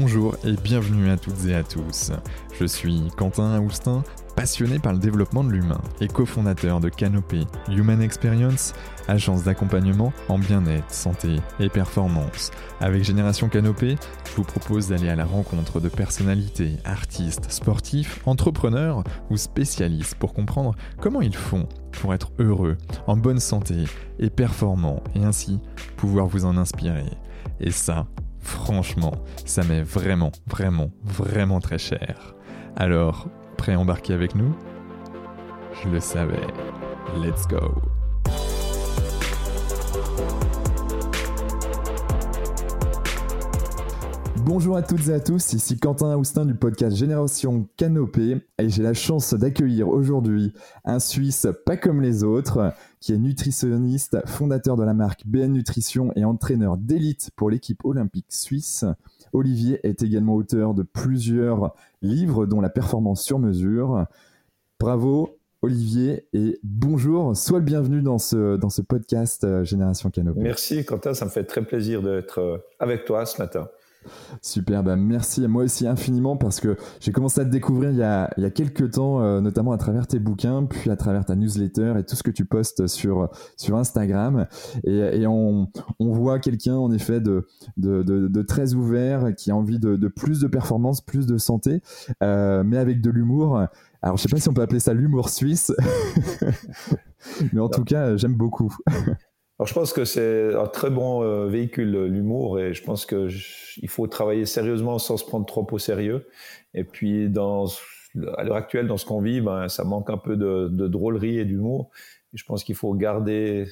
Bonjour et bienvenue à toutes et à tous. Je suis Quentin Aoustin, passionné par le développement de l'humain et cofondateur de Canopé Human Experience, agence d'accompagnement en bien-être, santé et performance. Avec Génération Canopé, je vous propose d'aller à la rencontre de personnalités, artistes, sportifs, entrepreneurs ou spécialistes pour comprendre comment ils font pour être heureux, en bonne santé et performants et ainsi pouvoir vous en inspirer. Et ça, franchement, ça m'est vraiment, vraiment, vraiment très cher. Alors, prêt à embarquer avec nous? Je le savais. Let's go Bonjour à toutes et à tous, ici Quentin Aoustin du podcast Génération Canopée et j'ai la chance d'accueillir aujourd'hui un Suisse pas comme les autres qui est nutritionniste, fondateur de la marque BN Nutrition et entraîneur d'élite pour l'équipe olympique suisse. Olivier est également auteur de plusieurs livres dont La performance sur mesure. Bravo Olivier et bonjour, sois le bienvenu dans ce, dans ce podcast euh, Génération Canopée. Merci Quentin, ça me fait très plaisir d'être euh, avec toi ce matin. Super, bah merci à moi aussi infiniment parce que j'ai commencé à te découvrir il y a, il y a quelques temps, euh, notamment à travers tes bouquins, puis à travers ta newsletter et tout ce que tu postes sur, sur Instagram. Et, et on, on voit quelqu'un en effet de, de, de, de, très ouvert, qui a envie de, de plus de performance, plus de santé, euh, mais avec de l'humour. Alors je sais pas si on peut appeler ça l'humour suisse, mais en tout cas j'aime beaucoup. Alors je pense que c'est un très bon euh, véhicule l'humour et je pense que il faut travailler sérieusement sans se prendre trop au sérieux. Et puis dans à l'heure actuelle dans ce qu'on vit, ben, ça manque un peu de, de drôlerie et d'humour. Je pense qu'il faut garder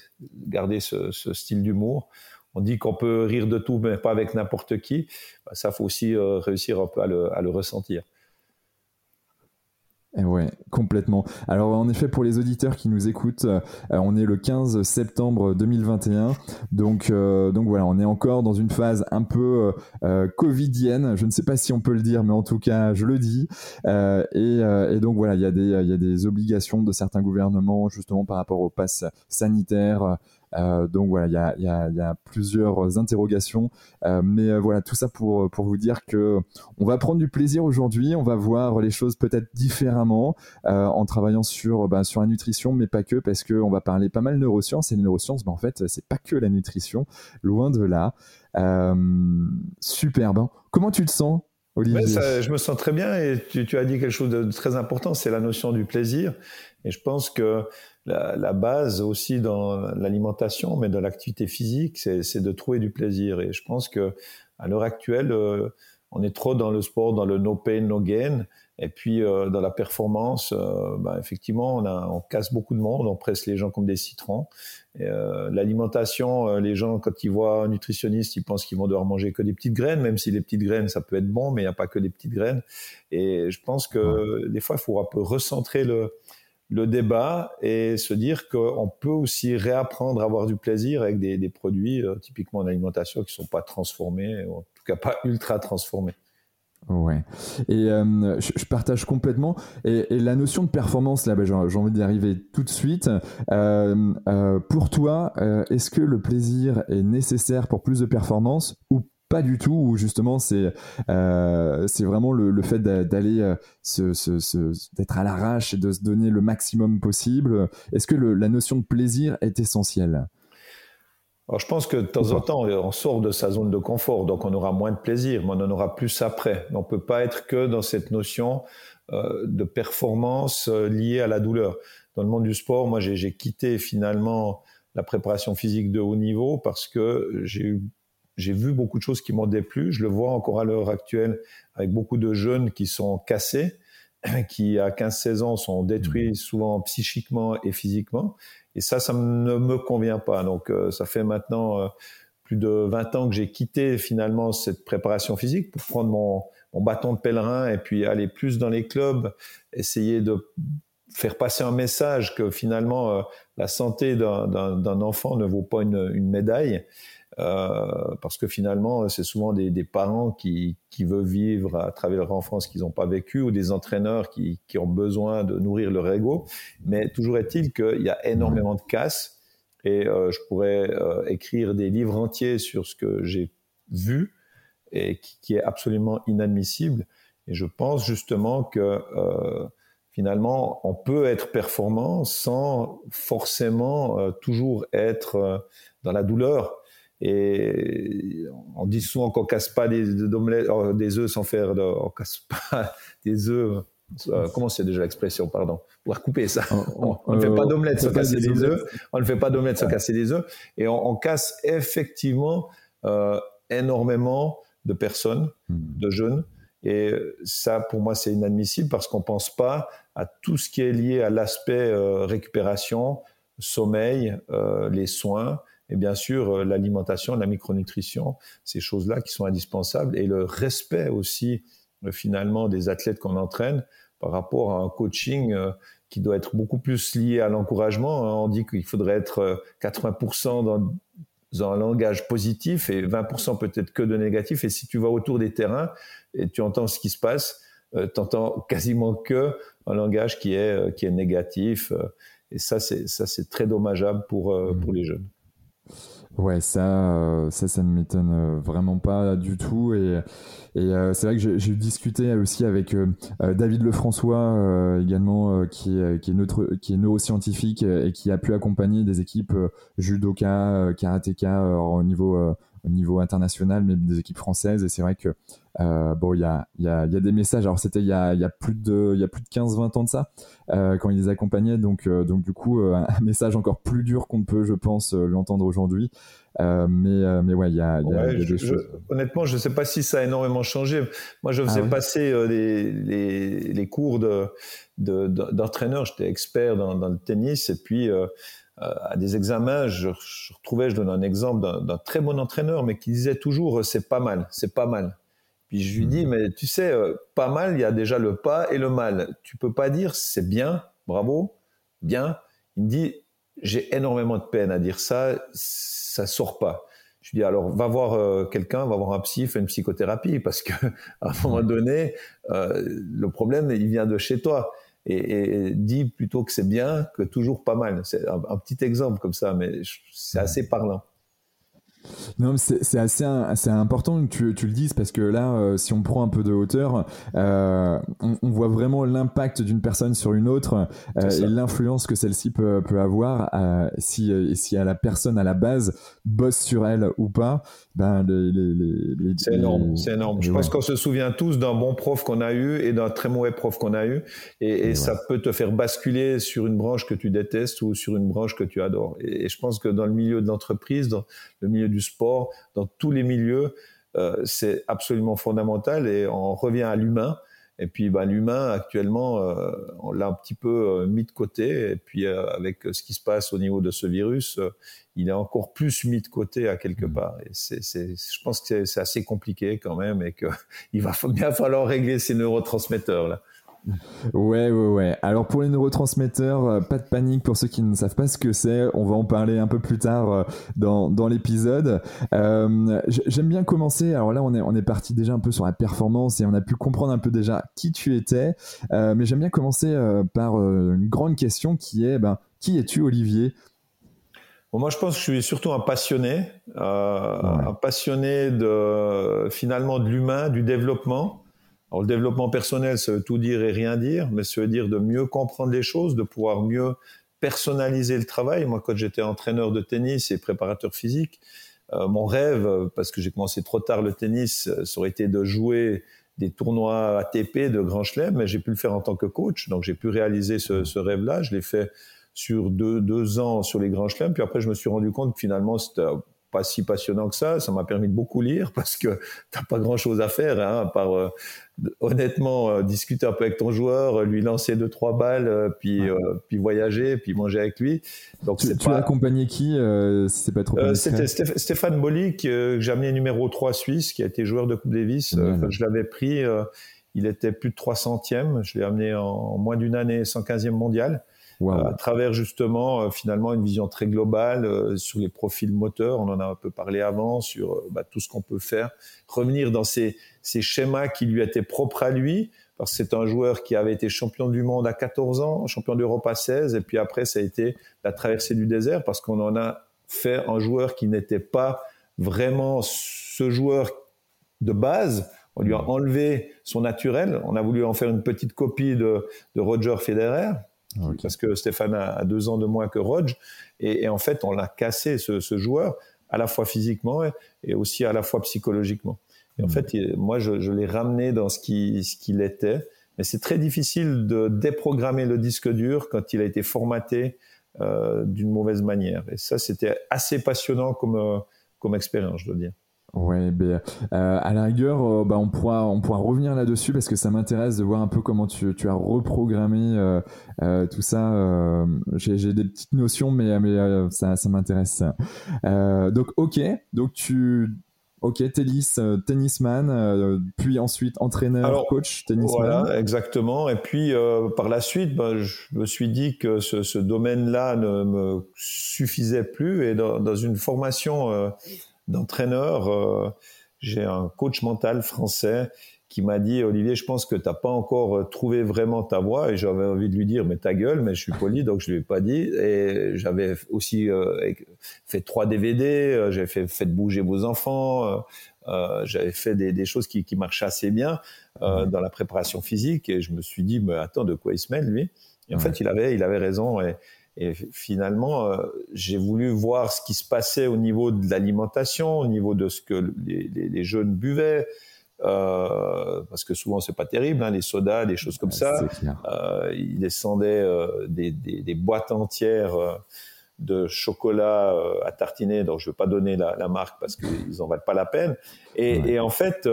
garder ce, ce style d'humour. On dit qu'on peut rire de tout, mais pas avec n'importe qui. Ben, ça faut aussi euh, réussir un peu à le, à le ressentir. Eh ouais, complètement. Alors en effet, pour les auditeurs qui nous écoutent, euh, on est le 15 septembre 2021, donc euh, donc voilà, on est encore dans une phase un peu euh, covidienne. Je ne sais pas si on peut le dire, mais en tout cas, je le dis. Et, et, donc voilà, il y a des il y a des obligations de certains gouvernements justement par rapport au pass sanitaire. Euh, donc voilà, il y a, plusieurs interrogations, euh, mais euh, voilà, tout ça pour, vous dire que on va prendre du plaisir aujourd'hui, on va voir les choses peut-être différemment en travaillant sur, bah, sur la nutrition, mais pas que, parce qu'on va parler pas mal neurosciences, et les neurosciences, bah, en fait, c'est pas que la nutrition, loin de là. super, ben, comment tu te sens Je me sens très bien et tu, tu, as dit quelque chose de très important, c'est la notion du plaisir. Et je pense que la, la base aussi dans l'alimentation, mais dans l'activité physique, c'est de trouver du plaisir. Et je pense que à l'heure actuelle, euh, on est trop dans le sport, dans le no pain, no gain. Et puis euh, dans la performance, euh, bah, effectivement, on, a, on, casse beaucoup de monde, on presse les gens comme des citrons. Euh, L'alimentation, euh, les gens quand ils voient un nutritionniste, ils pensent qu'ils vont devoir manger que des petites graines, même si les petites graines ça peut être bon, mais il n'y a pas que des petites graines. Et je pense que des fois, il faut un peu recentrer le, le débat et se dire qu'on peut aussi réapprendre à avoir du plaisir avec des, des produits euh, typiquement en alimentation qui sont pas transformés, ou en tout cas pas ultra transformés. Ouais. Et euh, je, partage complètement. Et, la notion de performance, là, bah, j'ai envie d'y arriver tout de suite. Euh, euh, pour toi, est-ce que le plaisir est nécessaire pour plus de performance ou pas du tout, ou justement c'est c'est vraiment le, fait d'aller se, d'être à l'arrache et de se donner le maximum possible? Est-ce que la notion de plaisir est essentielle? Alors, je pense que de temps en temps, on sort de sa zone de confort, donc on aura moins de plaisir, mais on en aura plus après. On peut pas être que dans cette notion euh, de performance euh, liée à la douleur. Dans le monde du sport, moi, j'ai quitté finalement la préparation physique de haut niveau parce que j'ai vu beaucoup de choses qui m'ont déplu. Je le vois encore à l'heure actuelle avec beaucoup de jeunes qui sont cassés, qui à 15-16 ans sont détruits mmh. souvent psychiquement et physiquement. Et ça, ça ne me convient pas. Donc euh, ça fait maintenant euh, plus de 20 ans que j'ai quitté finalement cette préparation physique pour prendre mon, mon bâton de pèlerin et puis aller plus dans les clubs, essayer de faire passer un message que finalement euh, la santé d'un enfant ne vaut pas une, une médaille parce que finalement, c'est souvent des, des, parents qui, qui veulent vivre à travers leur enfance qu'ils n'ont pas vécu, ou des entraîneurs qui, qui, ont besoin de nourrir leur ego. Mais toujours est-il qu'il y a énormément de casse, et euh, je pourrais euh, écrire des livres entiers sur ce que j'ai vu et qui, est absolument inadmissible. Et je pense justement que euh, finalement, on peut être performant sans forcément euh, toujours être euh, dans la douleur. Et on dit souvent qu'on casse pas des, des œufs sans faire, de, on casse pas des œufs. comment c'est déjà l'expression, pardon? On va couper ça. On, ne fait pas d'omelette sans casser des œufs. On ne fait pas d'omelette sans casser des œufs. Et on, on casse effectivement énormément de personnes, hmm. de jeunes. Et ça, pour moi, c'est inadmissible parce qu'on ne pense pas à tout ce qui est lié à l'aspect euh, récupération, sommeil, euh, les soins et bien sûr euh, l'alimentation, la micronutrition, ces choses-là qui sont indispensables et le respect aussi finalement des athlètes qu'on entraîne par rapport à un coaching qui doit être beaucoup plus lié à l'encouragement. On dit qu'il faudrait être 80% dans un langage positif et 20% peut-être que de négatif. Et si tu vas autour des terrains et tu entends ce qui se passe, euh, tu entends quasiment que un langage qui est, euh, qui est négatif. Euh, et ça, c'est, ça, c'est très dommageable pour, mmh. pour les jeunes. Ouais, ça, ça, ça ne m'étonne vraiment pas du tout. Et, et c'est vrai que j'ai discuté aussi avec David Lefrançois également, qui, est, qui, est qui est neuroscientifique et qui a pu accompagner des équipes judoka, karatéka au niveau, au niveau international, mais des équipes françaises. Et c'est vrai que euh, bon, il y a, y, a, y a, des messages. Alors c'était il y a, y a, plus de il y a plus de 15-20 ans de ça euh, quand ils les accompagnaient. Donc euh, donc du coup un message encore plus dur qu'on peut, je pense, l'entendre aujourd'hui. mais mais ouais, il y a, des choses. honnêtement, je ne sais pas si ça a énormément changé. Moi, je faisais ah passer les, les, les, cours de d'entraîneur. J'étais expert dans, dans, le tennis et puis à des examens, je, je retrouvais, je donne un exemple d'un très bon entraîneur, mais qui disait toujours c'est pas mal, c'est pas mal. Puis je lui dis, hmm. mais tu sais, euh, pas mal, il y a déjà le pas et le mal. Tu peux pas dire c'est bien, bravo, bien. Il me dit, j'ai énormément de peine à dire ça, ça sort pas. Je lui dis, alors va voir euh, quelqu'un, va voir un psy, fais une psychothérapie, parce que à un moment hmm. donné, euh, le problème, il vient de chez toi. Et, dis plutôt que c'est bien que toujours pas mal. C'est un, un, petit exemple comme ça, mais c'est assez parlant. Non, c'est assez, assez important que tu, tu, le dises parce que là, euh, si on prend un peu de hauteur, euh, on, on, voit vraiment l'impact d'une personne sur une autre euh, et l'influence que celle-ci peut, peut avoir si, si à la personne à la base bosse sur elle ou pas. Ben, les, les, les, c'est énorme, c'est énorme. Je pense qu'on se souvient tous d'un bon prof qu'on a eu et d'un très mauvais prof qu'on a eu et, et, ça peut te faire basculer sur une branche que tu détestes ou sur une branche que tu adores. Et, et je pense que dans le milieu de l'entreprise, dans le milieu du sport, dans tous les milieux, euh, c'est absolument fondamental et on revient à l'humain. Et puis bah, l'humain, actuellement, euh, on l'a un petit peu euh, mis de côté. Et puis avec ce qui se passe au niveau de ce virus, il est encore plus mis de côté à quelque mmh. part. Et c'est, je pense que c'est assez compliqué quand même et qu'il va bien falloir régler ces neurotransmetteurs-là. Ouais, ouais, ouais. Alors pour les neurotransmetteurs, euh, pas de panique pour ceux qui ne savent pas ce que c'est. On va en parler un peu plus tard euh, dans, dans l'épisode. Euh, J'aime bien commencer. Alors là, on est, on est parti déjà un peu sur la performance et on a pu comprendre un peu déjà qui tu étais. Euh, mais j'aime bien commencer euh, par une grande question qui est, ben, qui es-tu, Olivier? Bon, moi, je pense que je suis surtout un passionné, un passionné de finalement de l'humain, du développement. Alors, le développement personnel, ça veut tout dire et rien dire, mais ça veut dire de mieux comprendre les choses, de pouvoir mieux personnaliser le travail. Moi, quand j'étais entraîneur de tennis et préparateur physique, euh, mon rêve, parce que j'ai commencé trop tard le tennis, euh, ça aurait été de jouer des tournois ATP de Grand Chelem, mais j'ai pu le faire en tant que coach, donc j'ai pu réaliser ce, ce rêve-là. Je l'ai fait sur deux, deux ans sur les Grands Chelems, puis après je me suis rendu compte que finalement c'était pas si passionnant que ça. Ça m'a permis de beaucoup lire parce que t'as pas grand chose à faire, hein, à part euh, honnêtement euh, discuter un peu avec ton joueur, lui lancer deux trois balles, euh, puis puis voyager, puis manger avec lui. Donc tu, tu as accompagné qui si c'est pas trop C'était Stéphane Bolly que j'ai amené numéro 3 suisse, qui a été joueur de Coupe Davis. je l'avais pris, il était plus de 300e. Je l'ai amené en, moins d'une année 115e mondial à travers justement euh, finalement une vision très globale euh, sur les profils moteurs. On en a un peu parlé avant sur euh, bah, tout ce qu'on peut faire, revenir dans ces, ces schémas qui lui étaient propres à lui. Parce que c'est un joueur qui avait été champion du monde à 14 ans, champion d'Europe à 16, et puis après ça a été la traversée du désert parce qu'on en a fait un joueur qui n'était pas vraiment ce joueur de base. On lui a hmm. enlevé son naturel. On a voulu en faire une petite copie de, Roger Federer. Parce que Stéphane a, deux ans de moins que Roger. Et, en fait, on l'a cassé, ce, joueur, à la fois physiquement et, aussi à la fois psychologiquement. Et en hmm. fait, moi, je, l'ai ramené dans ce qu'il ce était. Mais c'est très difficile de déprogrammer le disque dur quand il a été formaté euh, d'une mauvaise manière. Et ça, c'était assez passionnant comme, euh, comme expérience, je dois dire. Ouais, ben, euh, à la rigueur, euh, bah, on, pourra, on pourra revenir là-dessus parce que ça m'intéresse de voir un peu comment tu, tu as reprogrammé euh, tout ça. J'ai des petites notions, mais, mais ça, ça m'intéresse. donc, ok, donc tu, Ok, tennis, tennisman, puis ensuite entraîneur, coach, tennisman. Voilà, exactement. Et puis par la suite, ben, je me suis dit que ce, ce domaine-là ne me suffisait plus. Et dans, dans une formation d'entraîneur. Euh, j'ai un coach mental français qui m'a dit Olivier, je pense que tu n'as pas encore euh, trouvé vraiment ta voie. Et j'avais envie de lui dire mais ta gueule, mais je suis poli, donc je lui ai pas dit. Et j'avais aussi euh, fait trois DVD, j'avais fait fait bouger vos enfants, j'avais fait des, des, choses qui, qui marchaient assez bien dans la préparation physique. Et je me suis dit mais attends de quoi il se mêle lui? Et en fait il avait il avait raison. Et, et finalement, euh, j'ai voulu voir ce qui se passait au niveau de l'alimentation, au niveau de ce que les, les, les jeunes buvaient, euh, parce que souvent c'est pas terrible, hein, les sodas, des choses comme ça. Euh, ils descendaient euh, des, des, des, boîtes entières de chocolat à tartiner, donc je ne veux pas donner la, la marque parce qu'ils en valent pas la peine. Et, et en fait,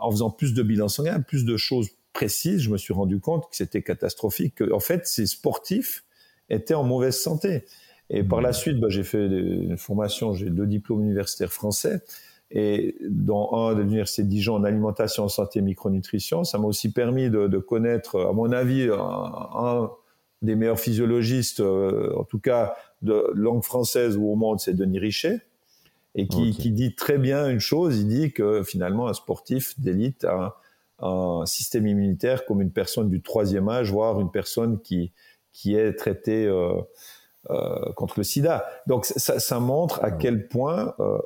en faisant plus de bilan sanguin, plus de choses précises, je me suis rendu compte que c'était catastrophique. Que, en fait, ces sportifs était en mauvaise santé. Et par la mmh. suite, bah, j'ai fait une formation, j'ai deux diplômes universitaires français, et dans un de l'université de Dijon en alimentation, en santé, micronutrition. Ça m'a aussi permis de, de, connaître, à mon avis, un, des meilleurs physiologistes, euh, en tout cas de langue française ou au monde, c'est Denis Richet, et qui, qui, dit très bien une chose. Il dit que finalement, un sportif d'élite a un, un système immunitaire comme une personne du troisième âge, voire une personne qui qui est traité euh, euh, contre le sida. Donc ça, ça montre à quel point euh,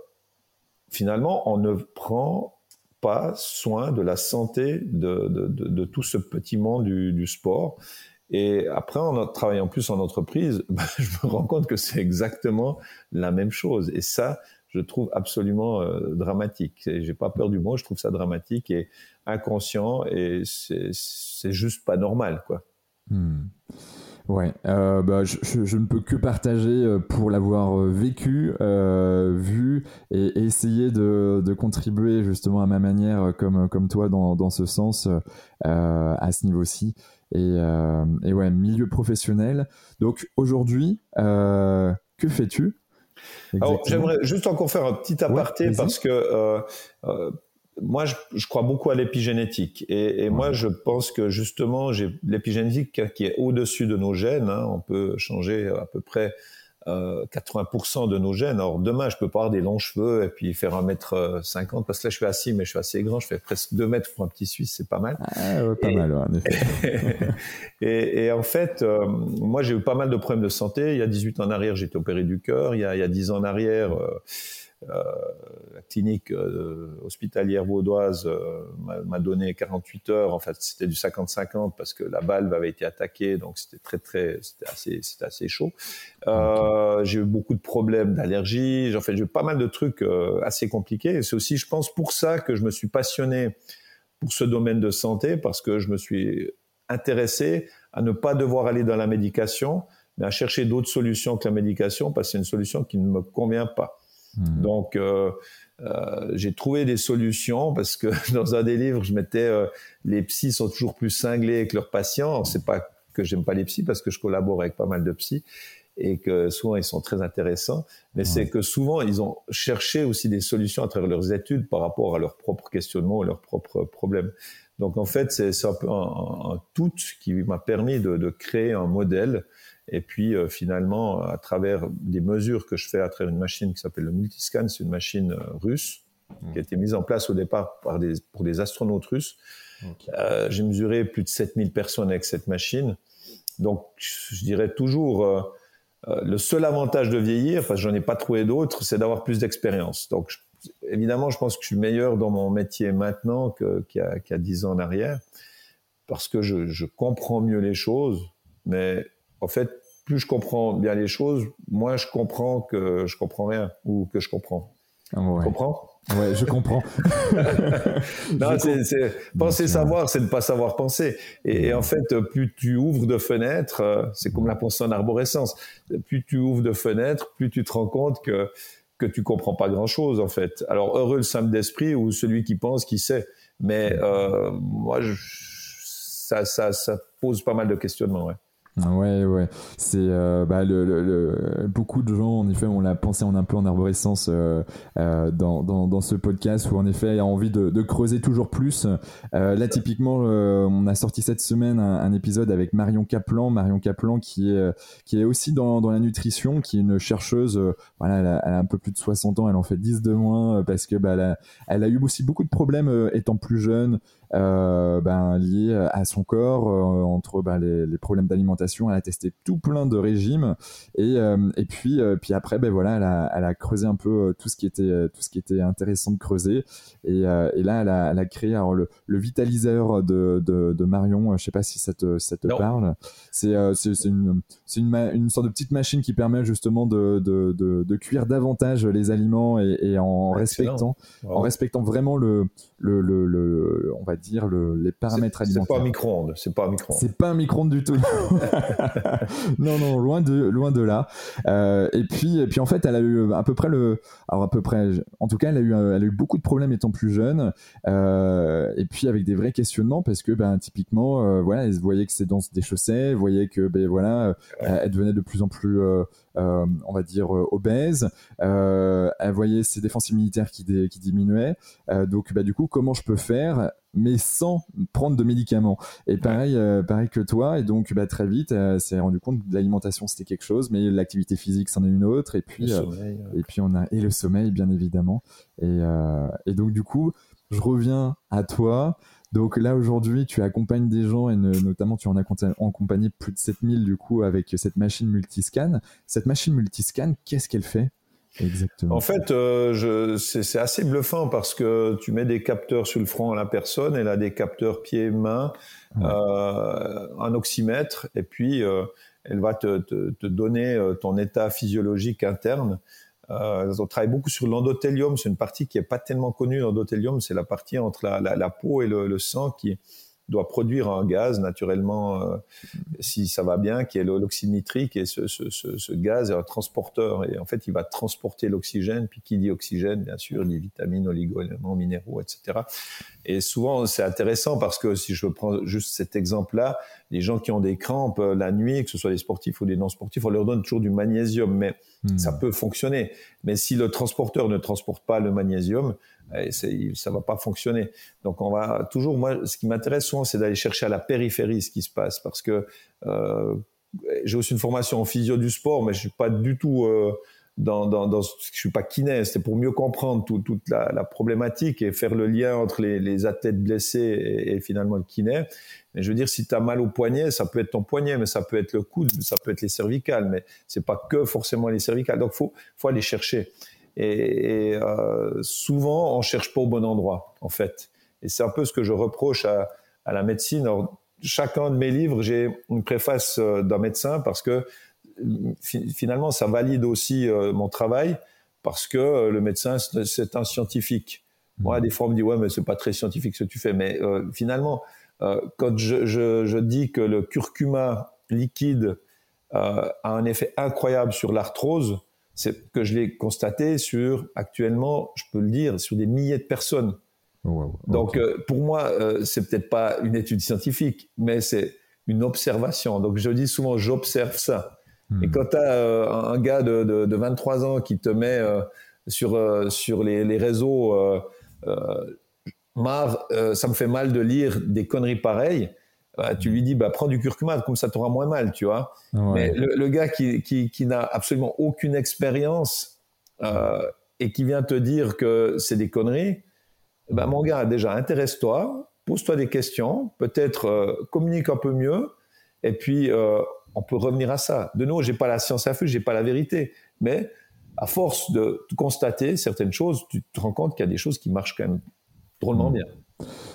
finalement on ne prend pas soin de la santé de, de, de, de tout ce petit monde du, du, sport. Et après, en travaillant plus en entreprise, ben, je me rends compte que c'est exactement la même chose. Et ça, je trouve absolument euh, dramatique. J'ai pas peur du mot, je trouve ça dramatique et inconscient et c'est juste pas normal, quoi. Hmm. Ouais, euh, bah, je, je, ne peux que partager euh, pour l'avoir euh, vécu, euh, vu et, et essayer de, de, contribuer justement à ma manière, comme, comme toi, dans, dans ce sens, euh, à ce niveau-ci. Et, et, ouais, milieu professionnel. Donc aujourd'hui, que fais-tu j'aimerais juste encore faire un petit aparté parce que moi, je, je, crois beaucoup à l'épigénétique. Et, et moi, je pense que justement, j'ai l'épigénétique qui est au-dessus de nos gènes. Hein, on peut changer à peu près euh, 80% de nos gènes. Alors demain, je peux pas avoir des longs cheveux et puis faire un mètre 50 parce que là, je suis assis, mais je suis assez grand. Je fais presque 2 mètres pour un petit Suisse, c'est pas mal. Ah, ouais, pas mal, en effet. et, et, en fait, euh, moi, j'ai eu pas mal de problèmes de santé. Il y a 18 ans en arrière, j'ai été opéré du cœur. Il y a, il y a 10 ans en arrière... Euh, euh, la clinique euh, hospitalière vaudoise euh, m'a donné 48 heures. En fait, c'était du 50-50 parce que la valve avait été attaquée, donc c'était très très, c'était assez, c'était assez chaud. Euh, j'ai eu beaucoup de problèmes d'allergie. En fait, j'ai eu pas mal de trucs assez compliqués. Et c'est aussi, je pense, pour ça que je me suis passionné pour ce domaine de santé parce que je me suis intéressé à ne pas devoir aller dans la médication, mais à chercher d'autres solutions que la médication parce que c'est une solution qui ne me convient pas. Hmm. Donc, euh, euh, j'ai trouvé des solutions parce que dans un des livres, je mettais euh, les psys sont toujours plus cinglés avec leurs patients. C'est pas que j'aime pas les psys parce que je collabore avec pas mal de psys et que souvent ils sont très intéressants, mais c'est que souvent ils ont cherché aussi des solutions à travers leurs études par rapport à leurs propres questionnements ou leurs propres problèmes. Donc en fait, c'est un peu un, un, tout qui m'a permis de, de, créer un modèle et puis euh, finalement, à travers des mesures que je fais à travers une machine qui s'appelle le Multiscan, c'est une machine euh, russe qui a été mise en place au départ par des, pour des astronautes russes. Euh, J'ai mesuré plus de 7000 personnes avec cette machine. Donc je dirais toujours, euh, le seul avantage de vieillir, parce que j'en ai pas trouvé d'autre, c'est d'avoir plus d'expérience. Donc évidemment, je pense que je suis meilleur dans mon métier maintenant qu'il y, a 10 ans en arrière, parce que je, je, comprends mieux les choses. Mais en fait, plus je comprends bien les choses, moins je comprends que je comprends rien ou que je comprends. Ah tu comprends? Ouais, je comprends. non, c'est, penser savoir, c'est ne pas savoir penser. Et, en fait, plus tu ouvres de fenêtres, euh, c'est comme la pensée en arborescence. Plus tu ouvres de fenêtres, plus tu te rends compte que que tu comprends pas grand chose en fait. Alors heureux le simple d'esprit ou celui qui pense, qui sait. Mais euh, moi, je, ça, ça, ça pose pas mal de questionnements. Ouais. Ouais, ouais. C'est euh, bah, le, le, beaucoup de gens, en effet, on l'a pensé en un peu en arborescence euh, euh, dans, dans, dans, ce podcast où, en effet, il y a envie de, de creuser toujours plus. Là, typiquement, on a sorti cette semaine un, un, épisode avec Marion Kaplan. Marion Kaplan qui est, qui est aussi dans, dans la nutrition, qui est une chercheuse. voilà, elle a, elle a, un peu plus de 60 ans, elle en fait 10 de moins parce que bah, elle, a, elle a eu aussi beaucoup de problèmes étant plus jeune euh, ben, liées à son corps, euh, entre ben, les, les, problèmes d'alimentation. Elle a testé tout plein de régimes et, euh, et puis, euh, puis après, ben voilà, elle a, elle a creusé un peu tout ce qui était, tout ce qui était intéressant de creuser. Et, et là, elle a, elle a créé alors, le, le vitaliseur de, de, de, Marion. Je sais pas si ça te, ça te parle. C'est c'est une, une, une sorte de petite machine qui permet justement de, de, de, de cuire davantage les aliments et, et en respectant, en respectant vraiment le, le, le, le, on va dire le, les paramètres alimentaires. C'est pas un micro-ondes, c'est pas un micro-ondes. C'est pas un micro-ondes du tout. non, non, loin de, loin de là. Euh, et puis, et puis en fait, elle a eu à peu près le, alors à peu près, en tout cas, elle a eu, elle a eu beaucoup de problèmes étant plus jeune. Euh, et puis avec des vrais questionnements parce que, ben, typiquement, euh, voilà, elle voyait que ses dents se déchaussaient, voyait que, ben voilà, elle devenait de plus en plus euh, euh, on va dire euh, obèse. Euh, elle voyait ses défenses immunitaires qui, qui diminuaient. donc, bah, du coup, comment je peux faire mais sans prendre de médicaments? Et pareil, pareil que toi. Et donc, bah, très vite, elle s'est rendu compte que l'alimentation c'était quelque chose, mais l'activité physique c'en est une autre. Et puis, et puis on a et le sommeil bien évidemment. Et, et donc du coup, je reviens à toi. Donc là aujourd'hui, tu accompagnes des gens et notamment tu en as accompagné plus de 7000 du coup avec cette machine multiscan. Cette machine multiscan, qu'est-ce qu'elle fait Exactement? En fait, euh, c'est assez bluffant parce que tu mets des capteurs sur le front à la personne, elle a des capteurs pieds-mains, euh, un oxymètre, et puis euh, elle va te, te, te, donner ton état physiologique interne. Euh, on travaille beaucoup sur l'endothélium. C'est une partie qui est pas tellement connue. L'endothélium, c'est la partie entre la, peau et le, le, sang qui doit produire un gaz naturellement, euh, si ça va bien, qui est l'oxyde nitrique. Et ce, ce, ce, ce, gaz est un transporteur. Et en fait, il va transporter l'oxygène. Puis qui dit oxygène, bien sûr, dit vitamines, oligo-éléments, minéraux, etc. Et souvent, c'est intéressant parce que si je prends juste cet exemple-là, les gens qui ont des crampes euh, la nuit, que ce soit des sportifs ou des non-sportifs, on leur donne toujours du magnésium, mais hmm. ça peut fonctionner. Mais si le transporteur ne transporte pas le magnésium, eh, ça va pas fonctionner. Donc on va toujours, moi, ce qui m'intéresse souvent, c'est d'aller chercher à la périphérie ce qui se passe, parce que euh, j'ai aussi une formation en physio du sport, mais je suis pas du tout euh, dans, dans, dans, je suis pas kiné, c'était pour mieux comprendre tout, toute la, problématique et faire le lien entre les, les athlètes blessés et, et, finalement le kiné. Mais je veux dire, si tu as mal au poignet, ça peut être ton poignet, mais ça peut être le coude, ça peut être les cervicales, mais c'est pas que forcément les cervicales. Donc faut, faut aller chercher. Et, euh, souvent, on cherche pas au bon endroit, en fait. Et c'est un peu ce que je reproche à, la médecine. Alors, chacun de mes livres, j'ai une préface euh, d'un médecin parce que finalement, ça valide aussi euh, mon travail parce que le médecin, c'est un scientifique. Moi, des fois, on me dit, ouais, mais c'est pas très scientifique ce que tu fais. Mais finalement, quand je, dis que le curcuma liquide a un effet incroyable sur l'arthrose, c'est que je l'ai constaté sur, actuellement, je peux le dire, sur des milliers de personnes. Donc, pour moi, c'est peut-être pas une étude scientifique, mais c'est une observation. Donc, je dis souvent, j'observe ça. Et hmm. quand tu as euh, un gars de, de, de, 23 ans qui te met euh, sur, euh, sur les, les réseaux, Mar, ça me fait mal de lire des conneries pareilles, bah, tu lui dis, bah, prends du curcuma, comme ça t'auras moins mal, tu vois. Mais le, le, gars qui, qui, qui n'a absolument aucune expérience et qui vient te dire que c'est des conneries, bah, mon gars, déjà, intéresse-toi, pose-toi des questions, peut-être communique un peu mieux, et puis on peut revenir à ça. De nouveau, j'ai pas la science infuse, j'ai pas la vérité, mais à force de constater certaines choses, tu te rends compte qu'il y a des choses qui marchent quand même drôlement mmh. bien.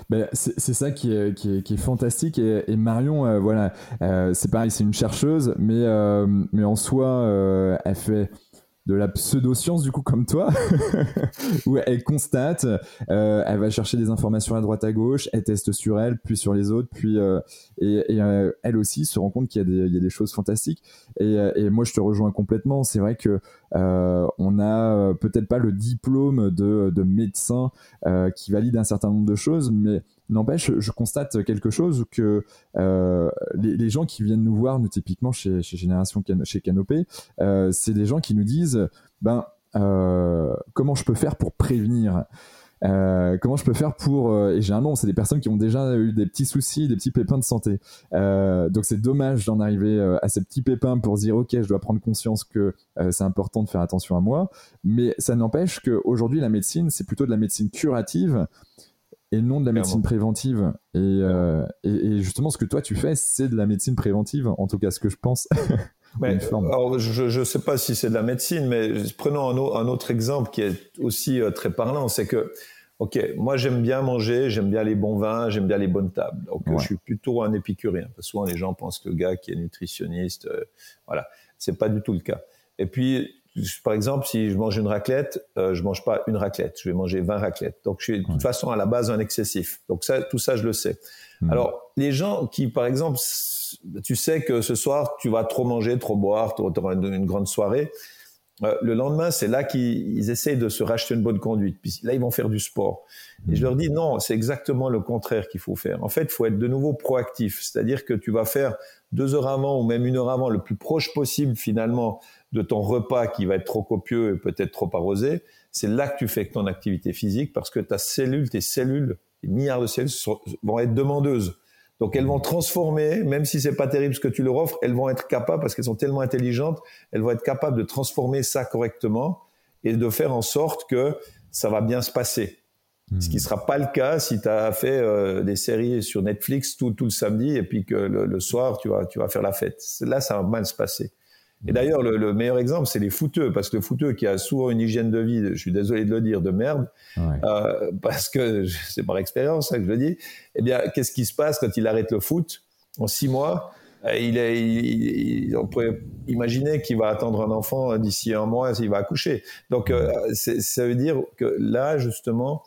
Ben, c'est ça qui est, fantastique. Et, Marion, euh, voilà, euh, c'est pareil, c'est une chercheuse, mais, euh, mais en soi, elle fait de la pseudo-science du coup comme toi, où elle constate, euh, elle va chercher des informations à droite à gauche, elle teste sur elle, puis sur les autres, puis euh, et, euh, elle aussi se rend compte qu'il y, y, a des choses fantastiques. Et, et, moi je te rejoins complètement. C'est vrai que on a peut-être pas le diplôme de, de médecin qui valide un certain nombre de choses, mais N'empêche, je constate quelque chose que euh, les, gens qui viennent nous voir, nous typiquement chez, Génération chez Canopé, euh, c'est des gens qui nous disent, ben euh, comment je peux faire pour prévenir? Comment je peux faire pour et généralement c'est des personnes qui ont déjà eu des petits soucis des petits pépins de santé. Donc c'est dommage d'en arriver à ces petits pépins pour dire ok je dois prendre conscience que c'est important de faire attention à moi. Mais ça n'empêche qu'aujourd'hui la médecine c'est plutôt de la médecine curative et non de la médecine préventive. Euh, et, et, justement, ce que toi tu fais, c'est de la médecine préventive, en tout cas ce que je pense. alors, je ne sais pas si c'est de la médecine, mais prenons un, autre exemple qui est aussi euh, très parlant, c'est que, ok, moi j'aime bien manger, j'aime bien les bons vins, j'aime bien les bonnes tables. Donc je suis plutôt un épicurien. Parce souvent les gens pensent que le gars qui est nutritionniste, euh, voilà, c'est pas du tout le cas. Et puis par exemple, si je mange une raclette, euh, je mange pas une raclette, je vais manger 20 raclettes. Donc, je suis de toute façon à la base un excessif. Donc ça, tout ça, je le sais. Hmm. Alors, les gens qui, par exemple, tu sais que ce soir, tu vas trop manger, trop boire, tu auras une, grande soirée. Euh, le lendemain, c'est là qu'ils essayent de se racheter une bonne conduite. Puis là, ils vont faire du sport. Et je leur dis non, c'est exactement le contraire qu'il faut faire. En fait, il faut être de nouveau proactif. C'est-à-dire que tu vas faire deux heures avant ou même une heure avant, le plus proche possible finalement de ton repas qui va être trop copieux et peut-être trop arrosé, c'est là que tu fais ton activité physique parce que ta cellule, tes cellules, les milliards de cellules vont être demandeuses. Donc elles vont transformer, même si c'est pas terrible ce que tu leur offres, elles vont être capables parce qu'elles sont tellement intelligentes, elles vont être capables de transformer ça correctement et de faire en sorte que ça va bien se passer. Ce qui hmm. sera pas le cas si tu as fait euh, des séries sur Netflix tout, tout le samedi et puis que le, le, soir tu vas tu vas faire la fête. Là ça va mal se passer. Et d'ailleurs, le, meilleur exemple, c'est les footeux, parce que le footeux qui a souvent une hygiène de vie, je suis désolé de le dire, de merde, euh, parce que c'est par expérience hein, que je le dis. Eh bien, qu'est-ce qui se passe quand il arrête le foot? En six mois euh, il est, on pourrait imaginer qu'il va attendre un enfant d'ici un mois s'il va accoucher. Donc, euh, ça veut dire que là, justement,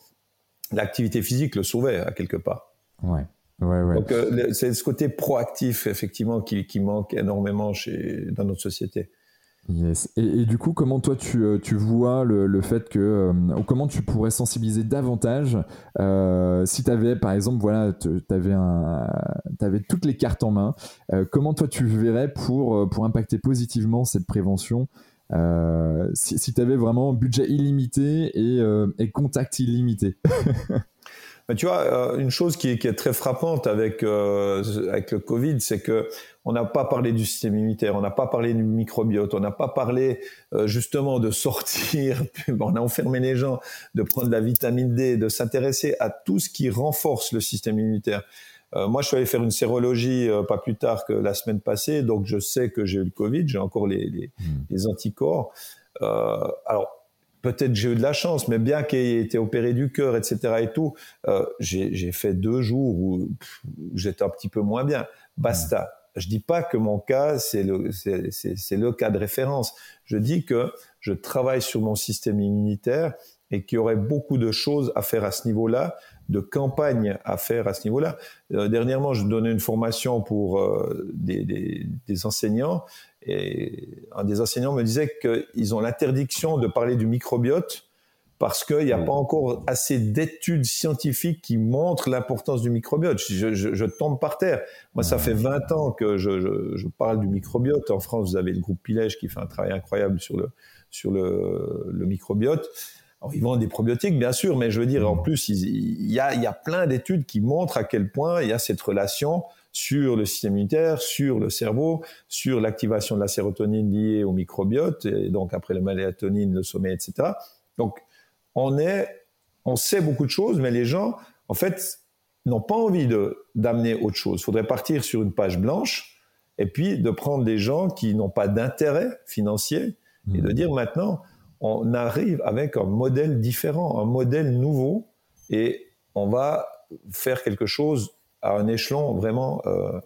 l'activité physique le sauvait à quelque part. Ouais. Ouais, ouais. Donc euh, c'est ce côté proactif effectivement qui, qui, manque énormément chez dans notre société. Yes. Et, et, du coup, comment toi tu, euh, tu vois le, le, fait que, euh, ou comment tu pourrais sensibiliser davantage euh, si tu avais, par exemple, voilà, tu avais, avais toutes les cartes en main, euh, comment toi tu verrais pour, pour impacter positivement cette prévention si, si tu avais vraiment budget illimité et, et contact illimité? Mais tu vois, euh, une chose qui est, qui est très frappante avec euh, avec le Covid, c'est que on n'a pas parlé du système immunitaire, on n'a pas parlé du microbiote, on n'a pas parlé euh, justement de sortir, on a enfermé les gens, de prendre de la vitamine D, de s'intéresser à tout ce qui renforce le système immunitaire. moi, je suis allé faire une sérologie pas plus tard que la semaine passée, donc je sais que j'ai eu le Covid, j'ai encore les, les, mmh. les anticorps. alors, peut-être j'ai eu de la chance, mais bien qu'il ait été opéré du cœur, etc. et tout, euh, j'ai fait deux jours où j'étais un petit peu moins bien. Basta. Je dis pas que mon cas c'est le cas de référence. Je dis que je travaille sur mon système immunitaire et qu'il y aurait beaucoup de choses à faire à ce niveau-là, de campagnes à faire à ce niveau-là. Euh, dernièrement, je donnais une formation pour euh, des, enseignants et un des enseignants me disait qu'ils ont l'interdiction de parler du microbiote parce qu'il n'y a pas encore assez d'études scientifiques qui montrent l'importance du microbiote. Je, je, je, tombe par terre. Moi, ça fait 20 ans que je, je, parle du microbiote. En France, vous avez le groupe Pilège qui fait un travail incroyable sur le, sur le, le microbiote. Alors, ils vendent des probiotiques, bien sûr, mais je veux dire, en plus, il, y, a, il y a plein d'études qui montrent à quel point il y a cette relation sur le système immunitaire, sur le cerveau, sur l'activation de la sérotonine liée au microbiote, et donc après la mélatonine, le sommeil, etc. Donc, on est, on sait beaucoup de choses, mais les gens, en fait, n'ont pas envie de d'amener autre chose. Il faudrait partir sur une page blanche et puis de prendre des gens qui n'ont pas d'intérêt financier et de mmh. dire maintenant, on arrive avec un modèle différent, un modèle nouveau, et on va faire quelque chose à un échelon vraiment euh,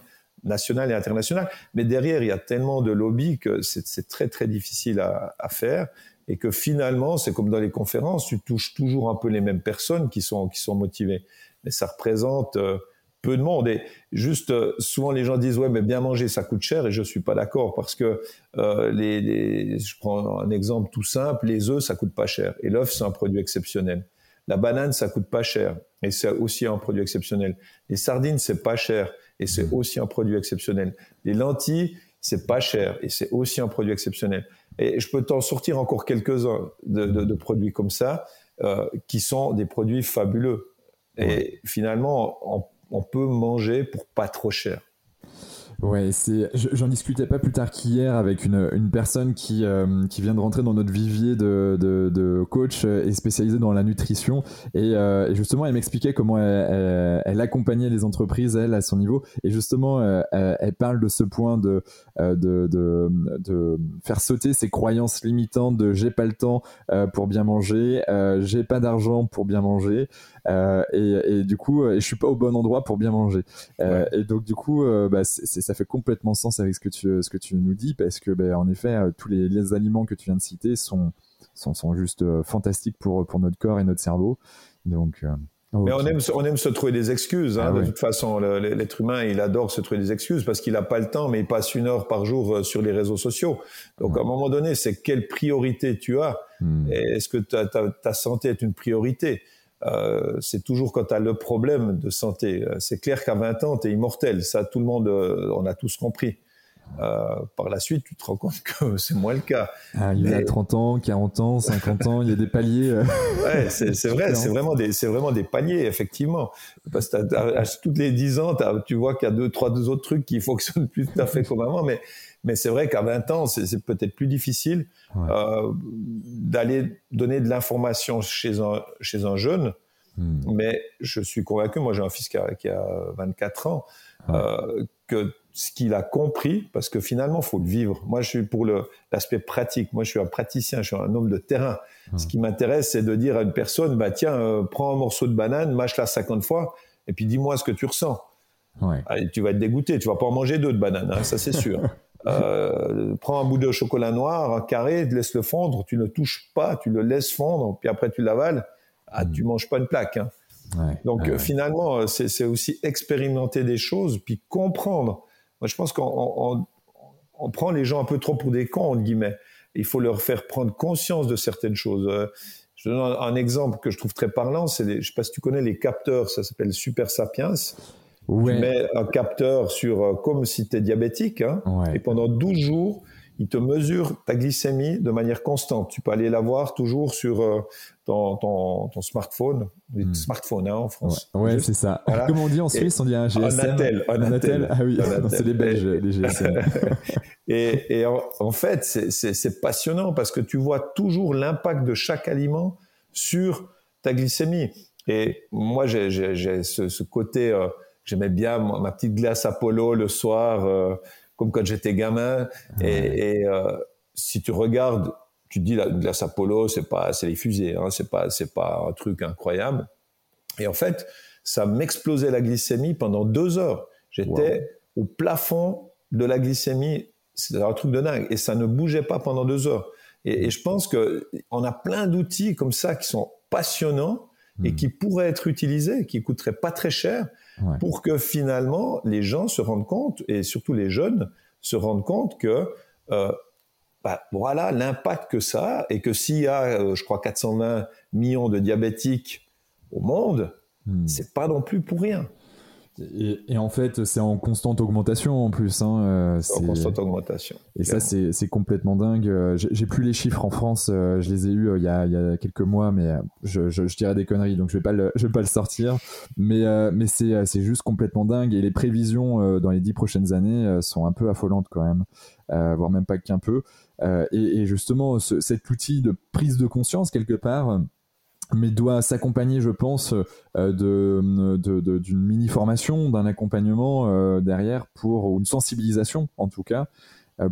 national et international. Mais derrière, il y a tellement de lobbies que c'est très très difficile à, à, faire et que finalement, c'est comme dans les conférences, tu touches toujours un peu les mêmes personnes qui sont qui sont motivées. Mais ça représente euh, peu de monde. Et juste, euh, souvent les gens disent ouais, mais bien manger, ça coûte cher, et je suis pas d'accord parce que euh, les, les, je prends un exemple tout simple, les œufs, ça coûte pas cher, et l'œuf, c'est un produit exceptionnel. La banane, ça coûte pas cher, et c'est aussi un produit exceptionnel. Les sardines, c'est pas cher, et c'est mmh. aussi un produit exceptionnel. Les lentilles, c'est pas cher, et c'est aussi un produit exceptionnel. Et je peux t'en sortir encore quelques-uns de, de, de, produits comme ça, euh, qui sont des produits fabuleux. Et finalement, on, on peut manger pour pas trop cher. Ouais, c'est. J'en discutais pas plus tard qu'hier avec une, une personne qui, euh, qui vient de rentrer dans notre vivier de, de, de coach et spécialisée dans la nutrition. Et, euh, justement, elle m'expliquait comment elle, elle, accompagnait les entreprises, elle, à son niveau. Et justement, euh, elle, parle de ce point de, euh, de, de, de, faire sauter ses croyances limitantes de j'ai pas le temps pour bien manger, j'ai pas d'argent pour bien manger. Euh, et, et, du coup, et je suis pas au bon endroit pour bien manger. Ouais. Et donc, du coup, bah, ça fait complètement sens avec ce que tu, ce que tu nous dis, parce que, ben, en effet, euh, tous les, les, aliments que tu viens de citer sont, sont, sont juste euh, fantastiques pour, pour notre corps et notre cerveau. Donc, euh, Okay. Mais on aime, on aime se trouver des excuses. Hein. Ah, de toute façon, l'être humain, il adore se trouver des excuses parce qu'il n'a pas le temps, mais il passe une heure par jour sur les réseaux sociaux. Donc, ouais. à un moment donné, c'est quelle priorité tu as hmm. Est-ce que ta, ta, ta, santé est une priorité? Euh, c'est toujours quand tu as le problème de santé. C'est clair qu'à 20 ans, tu immortel. Ça, tout le monde, euh, on a tous compris. Euh, par la suite, tu te rends compte que c'est moins le cas. Ah, il y a 30 ans, 40 ans, 50 ans, il y a des paliers. Euh... ouais, c'est vrai, c'est vraiment des, c'est vraiment des paliers, effectivement. Parce que à toutes les 10 ans, tu vois qu'il y a deux, trois, deux autres trucs qui fonctionnent plus tout à fait comme avant, mais mais c'est vrai qu'à 20 ans, c'est peut-être plus difficile ouais. euh, d'aller donner de l'information chez un, chez un jeune. Hmm. Mais je suis convaincu, moi j'ai un fils qui a, qui a 24 ans, ouais. que ce qu'il a compris, parce que finalement, il faut le vivre. Moi, je suis pour l'aspect pratique. Moi, je suis un praticien, je suis un homme de terrain. Hmm. Ce qui m'intéresse, c'est de dire à une personne, bah, tiens, euh, prends un morceau de banane, mâche-la 50 fois, et puis dis-moi ce que tu ressens. Ouais. Allez, tu vas être dégoûté, tu vas pas en manger deux de bananes, hein, ça c'est sûr. Euh, prends un bout de chocolat noir, un carré, laisse-le fondre, tu ne touches pas, tu le laisses fondre, puis après tu l'avales, ah, mm. tu manges pas une plaque. Hein. Ouais, Donc ouais. finalement, c'est aussi expérimenter des choses, puis comprendre. Moi, je pense qu'on on, on prend les gens un peu trop pour des cons, entre guillemets. Il faut leur faire prendre conscience de certaines choses. Euh, je donne un, un exemple que je trouve très parlant, c'est, je sais pas si tu connais les capteurs, ça s'appelle Super Sapiens. Ouais. Tu mets un capteur sur euh, comme si tu es diabétique, hein, ouais. et pendant 12 jours, il te mesure ta glycémie de manière constante. Tu peux aller la voir toujours sur euh, ton, ton, ton, smartphone, hmm. smartphone hein, en France. Ouais, ouais c'est ça. Voilà. Comme on dit en Suisse, et on dit un GSM. Un Atel. Un, un Atel. Ah oui, c'est les Belges, les GSM. et, et en, en fait, c'est passionnant parce que tu vois toujours l'impact de chaque aliment sur ta glycémie. Et moi, j'ai ce, ce, côté... Euh, J'aimais bien ma petite glace Apollo le soir, euh, comme quand j'étais gamin. Et, et euh, si tu regardes, tu te dis la glace Apollo, c'est pas, c'est les fusées, hein, c'est pas, c'est pas un truc incroyable. Et en fait, ça m'explosait la glycémie pendant deux heures. J'étais wow. au plafond de la glycémie. C'était un truc de dingue. Et ça ne bougeait pas pendant deux heures. Et, et je pense que on a plein d'outils comme ça qui sont passionnants mmh. et hmm. qui pourraient être utilisés, qui coûteraient pas très cher ouais. pour que finalement les gens se rendent compte, et surtout les jeunes, se rendent compte que euh, bah, voilà l'impact que ça a, et que s'il y a, euh, je crois, 420 millions de diabétiques au monde, hmm. c'est pas non plus pour rien. Et, et, en fait, c'est en constante augmentation en plus. Hein, euh, en constante augmentation. Et clairement. ça, c'est complètement dingue. Euh, j'ai plus les chiffres en France. Euh, je les ai eus il y, a, il y a quelques mois, mais je, je, je, dirais des conneries, donc je vais pas le, je vais pas le sortir. Mais, mais c'est juste complètement dingue. Et les prévisions dans les dix prochaines années sont un peu affolantes quand même, voire même pas qu'un peu. Et, et, justement, ce, cet outil de prise de conscience quelque part mais doit s'accompagner, je pense, euh, de, de, de, d'une mini formation, d'un accompagnement euh, derrière pour ou une sensibilisation en tout cas.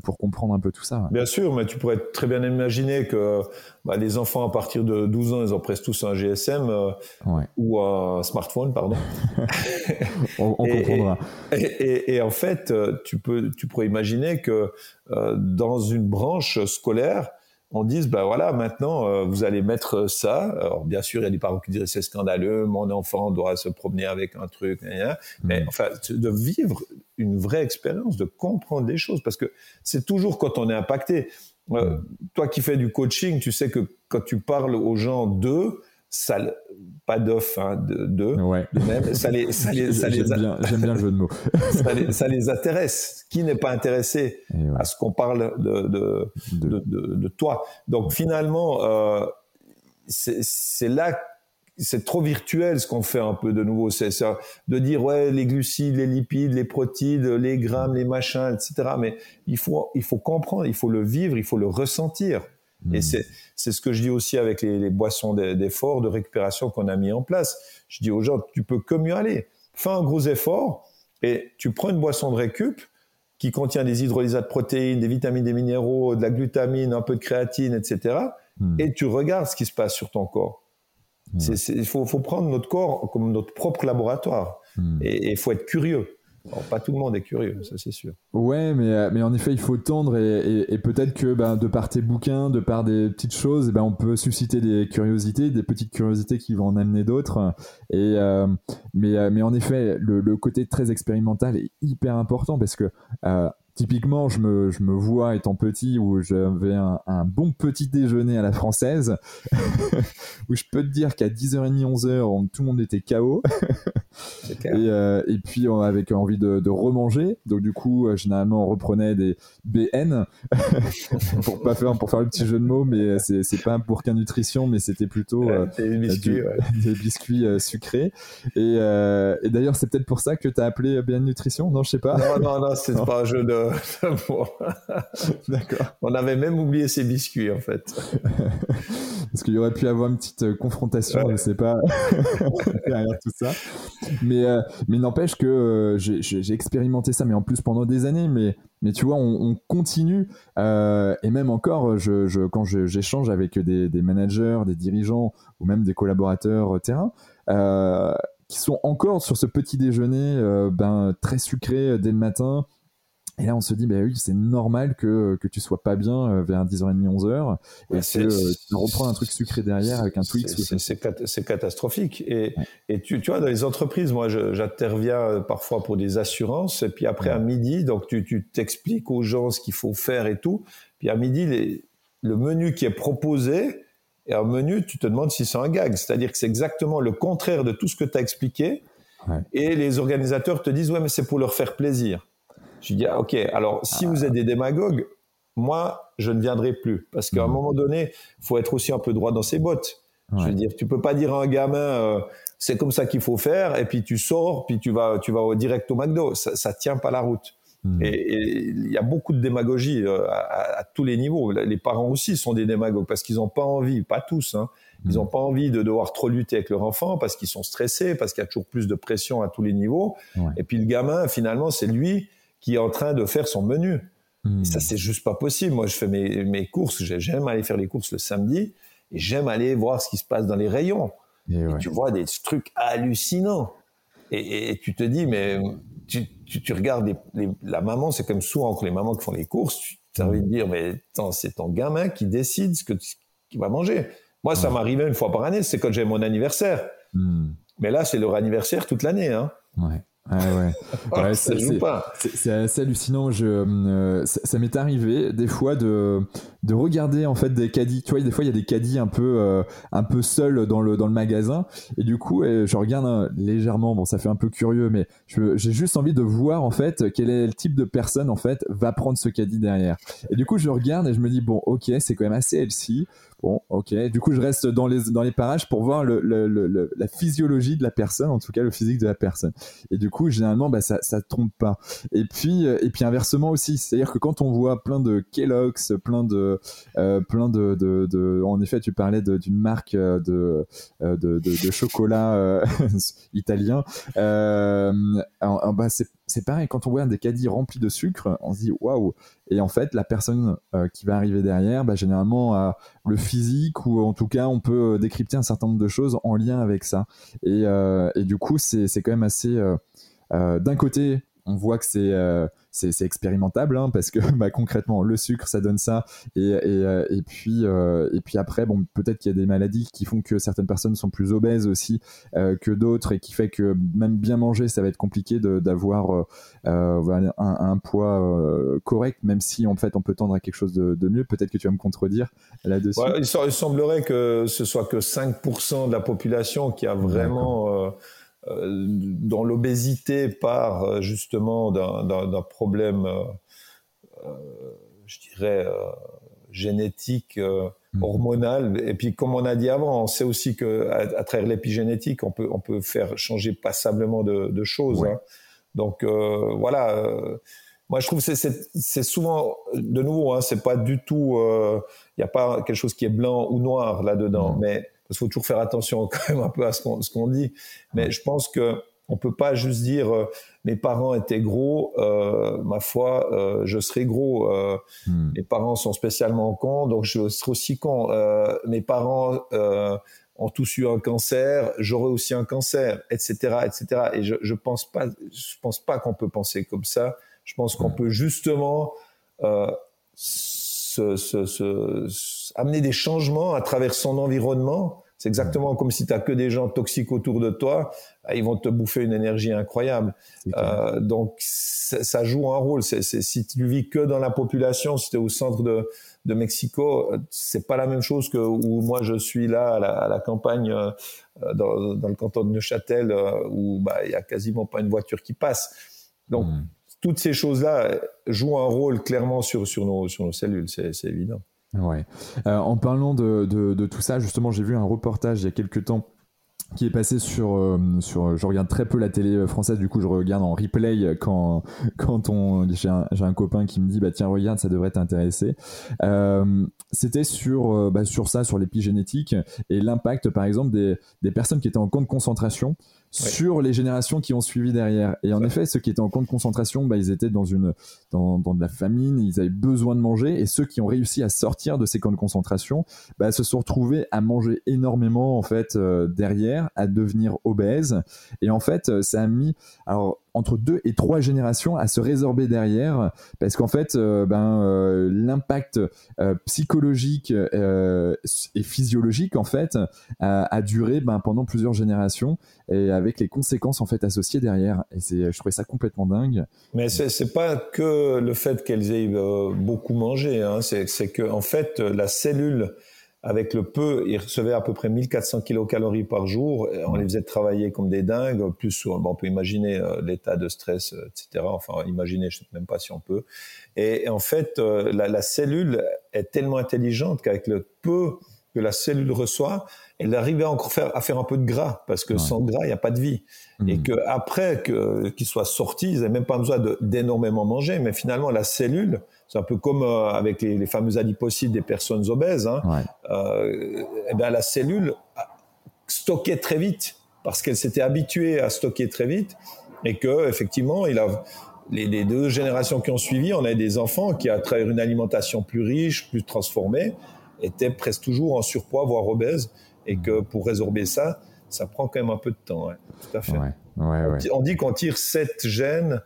pour comprendre un peu tout ça. Bien sûr, mais tu pourrais très bien imaginer que bah, les enfants à partir de 12 ans, ils ont presque tous un GSM ou un smartphone, pardon. on, comprendra. Et, et, en fait, tu peux, tu pourrais imaginer que dans une branche scolaire, on dise, ben voilà, maintenant, euh, vous allez mettre ça. Alors, bien sûr, il y a des parents qui disent, c'est scandaleux, mon enfant doit se promener avec un truc, mais mm. enfin, de vivre une vraie expérience, de comprendre les choses, parce que c'est toujours quand on est impacté. Euh, mm. toi qui fais du coaching, tu sais que quand tu parles aux gens d'eux, ça, pas d'off, hein, de, de, même, ça les, ça les, ça bien, j'aime bien le jeu de mots. ça, les, ça, les, intéresse. Qui n'est pas intéressé à ce qu'on parle de, de, de. de, toi? Donc finalement, euh, c'est, c'est là, c'est trop virtuel ce qu'on fait un peu de nouveau. C'est ça, de dire ouais les glucides, les lipides, les protides, les grammes, les machins, etc. Mais il faut, il faut comprendre, il faut le vivre, il faut le ressentir. Et hmm. c'est, c'est ce que je dis aussi avec les, les boissons d'effort, de récupération qu'on a mis en place. Je dis aux gens, tu peux que mieux aller. Fais un gros effort et tu prends une boisson de récup qui contient des hydrolysates de protéines, des vitamines, des minéraux, de la glutamine, un peu de créatine, etc. Hmm. Et tu regardes ce qui se passe sur ton corps. Hmm. Il faut, faut, prendre notre corps comme notre propre laboratoire. Et il faut être curieux pas tout le monde est curieux, ça c'est sûr. Ouais, mais, euh, mais en effet, il faut tendre et, peut-être que ben, de par tes bouquins, de par des petites choses, eh ben, on peut susciter des curiosités, des petites curiosités qui vont en amener d'autres. Et euh, mais, euh, mais en effet, le, côté très expérimental est hyper important parce que Typiquement, je me, je me vois étant petit où j'avais un, un, bon petit déjeuner à la française, où je peux te dire qu'à 10h30, 11h, tout le monde était KO. et, euh, et, puis, on avait envie de, de, remanger. Donc, du coup, euh, généralement, on reprenait des BN pour, pas faire, pour faire le petit jeu de mots, mais c'est, c'est pas un bouquin nutrition, mais c'était plutôt euh, des biscuits, ouais. des biscuits euh, sucrés. Et, euh, et d'ailleurs, c'est peut-être pour ça que tu as appelé BN Nutrition Non, je sais pas. Non, non, non, c'est pas un jeu de D'accord. On avait même oublié ces biscuits, en fait. Parce qu'il y aurait pu avoir une petite euh, confrontation, je ne sais pas, derrière tout ça. Mais, euh, mais n'empêche que euh, j'ai expérimenté ça, mais en plus pendant des années. Mais, mais tu vois, on, continue. et même encore, je, je quand j'échange avec des, des, managers, des dirigeants ou même des collaborateurs terrain, qui sont encore sur ce petit déjeuner ben, très sucré dès le matin et là, on se dit, bah oui, c'est normal que, que tu sois pas bien euh, vers 10h30, 11h, et que euh, tu reprends un truc sucré derrière avec un Twix. C'est catastrophique. Et, et tu, tu vois, dans les entreprises, moi, j'interviens euh, parfois pour des assurances, et puis après, à midi, donc tu t'expliques aux gens ce qu'il faut faire et tout. Puis à midi, les, le menu qui est proposé est un menu, tu te demandes si c'est un gag. C'est-à-dire que c'est exactement le contraire de tout ce que tu as expliqué. Et les organisateurs te disent, ouais, mais c'est pour leur faire plaisir. Je dis, ah, OK, alors si vous êtes des démagogues, moi, je ne viendrai plus. Parce qu'à un mhm. moment donné, il faut être aussi un peu droit dans ses bottes. Je veux dire, tu peux pas dire à un gamin, euh, c'est comme ça qu'il faut faire, et puis tu sors, puis tu vas, tu vas direct au McDo. Ça, ça tient pas la route. Mhm. Et il y a beaucoup de démagogie euh, à, tous les niveaux. Les parents aussi sont des démagogues parce qu'ils n'ont pas envie, pas tous, hein, ils n'ont mhm. pas envie de devoir trop lutter avec leur enfant parce qu'ils sont stressés, parce qu'il y a toujours plus de pression à tous les niveaux. Et puis le gamin, finalement, c'est lui qui est en train de faire son menu. Et ça, hmm. c'est juste pas possible. Moi, je fais mes, mes courses, j'aime aller faire les courses le samedi et j'aime aller voir ce qui se passe dans les rayons. Et, tu vois des trucs hallucinants. Et, et, tu te dis, mais tu, tu, tu regardes la maman, c'est comme souvent que les mamans qui font les courses, tu as envie de dire, mais c'est ton gamin qui décide ce que qu'il va manger. Moi, ça m'arrivait une fois par année, c'est quand j'ai mon anniversaire. Hmm. Mais là, c'est leur anniversaire toute l'année. Hein. Ouais. Ah ouais. ouais c'est assez hallucinant. Je, euh, ça, m'est arrivé des fois de, de regarder en fait des caddies. Tu vois, des fois il y a des caddies un peu euh, un peu seuls dans le dans le magasin et du coup je regarde hein, légèrement. Bon, ça fait un peu curieux, mais j'ai juste envie de voir en fait quel est le type de personne en fait va prendre ce caddie derrière. Et du coup je regarde et je me dis bon ok c'est quand même assez healthy. Bon, ok. Du coup, je reste dans les, dans les parages pour voir le, le, le, la physiologie de la personne, en tout cas le physique de la personne. Et du coup, généralement, bah, ça ça trompe pas. Et puis, euh, et puis inversement aussi, c'est-à-dire que quand on voit plein de Kellogg's, plein de de plein de, en effet tu parlais d'une marque de, de, de, chocolat italien. Bah, c'est pareil quand on voit des caddies remplis de sucre on se dit waouh. Et en fait la personne qui va arriver derrière bah, généralement a le physique ou en tout cas on peut décrypter un certain nombre de choses en lien avec ça. Et, et du coup c'est quand même assez d'un côté on voit que c'est euh, c'est expérimentable hein, parce que bah, concrètement le sucre ça donne ça. Et, et, euh, et puis euh, et puis après bon peut-être qu'il y a des maladies qui font que certaines personnes sont plus obèses aussi que d'autres et qui fait que même bien manger ça va être compliqué d'avoir un, un, poids correct même si en fait on peut tendre à quelque chose de, mieux. Peut-être que tu vas me contredire là-dessus. Il, semblerait que ce soit que 5% de la population qui a vraiment dans l'obésité part euh, justement d'un problème, euh, je dirais, génétique, mmh. hormonal. Et puis, comme on a dit avant, on sait aussi que à, travers l'épigénétique, on peut, on peut faire changer passablement de, choses. Hein. Donc, voilà. moi, je trouve que c'est souvent, de nouveau, hein, c'est pas du tout, il n'y a pas quelque chose qui est blanc ou noir là-dedans, mmh. mais parce qu'il faut toujours faire attention quand même un peu à ce qu'on dit. Mais je pense que on peut pas juste dire euh, mes parents étaient gros, euh, ma foi, euh, je serai gros. Hmm. Mes parents sont spécialement cons, donc je serai aussi con. Mes parents ont tous eu un cancer, j'aurai aussi un cancer, etc., etc. Et je, je pense pas, je pense pas qu'on peut penser comme ça. Je pense qu'on hmm. peut justement se, se, se, amener des changements à travers son environnement. C'est exactement comme si tu as que des gens toxiques autour de toi, bah, ils vont te bouffer une énergie incroyable. Euh, donc ça joue un rôle. C'est, si tu vis que dans la population, si tu es au centre de, de Mexico, c'est pas la même chose que où moi je suis là à la, à la campagne euh, dans, dans, le canton de Neuchâtel euh, où bah il y a quasiment pas une voiture qui passe. Donc hmm toutes ces choses-là jouent un rôle clairement sur, sur, nos, sur nos cellules, c'est évident. Ouais. Euh, en parlant de, de, tout ça, justement, j'ai vu un reportage il y a quelques temps qui est passé sur euh, sur je regarde très peu la télé française du coup je regarde en replay quand quand j'ai un, un, copain qui me dit bah tiens regarde ça devrait t'intéresser euh, c'était sur euh, bah, sur ça sur l'épigénétique et l'impact par exemple des des personnes qui étaient en camp de concentration sur les générations qui ont suivi derrière. Et en effet, ceux qui étaient en camp de concentration, bah, ils étaient dans une dans, dans, de la famine, ils avaient besoin de manger. Et ceux qui ont réussi à sortir de ces camps de concentration, bah, se sont retrouvés à manger énormément en fait euh, derrière, à devenir obèses. Et en fait, euh, ça a mis alors entre deux et trois générations à se résorber derrière parce qu'en fait euh, ben euh, l'impact euh, psychologique et physiologique en fait a, duré ben, pendant plusieurs générations et avec les conséquences en fait associées derrière et c'est je trouvais ça complètement dingue mais c'est pas que le fait qu'elles aient beaucoup mangé hein. c'est que en fait la cellule avec le peu, ils recevaient à peu près 1400 kilocalories par jour. On les faisait travailler comme des dingues. Plus, on peut imaginer euh, l'état de stress, euh, etc. Enfin, imaginer, je ne sais même pas si on peut. Et, en fait, euh, la, la, cellule est tellement intelligente qu'avec le peu que la cellule reçoit, elle arrive à encore faire, à faire un peu de gras, parce que sans gras, il n'y a pas de vie. Et mmh. que après qu'il soit sorti, ils n'avaient même pas besoin d'énormément manger, mais finalement, la cellule, c'est un peu comme euh, avec les, les, fameux adipocytes des personnes obèses, hein, euh, eh bien, la cellule stockait très vite, parce qu'elle s'était habituée à stocker très vite, et que effectivement, il a, les, les, deux générations qui ont suivi, on a des enfants qui, à travers une alimentation plus riche, plus transformée, étaient presque toujours en surpoids, voire obèses et que pour résorber ça, ça prend quand même un peu de temps. tout à fait. on, dit qu'on tire sept gènes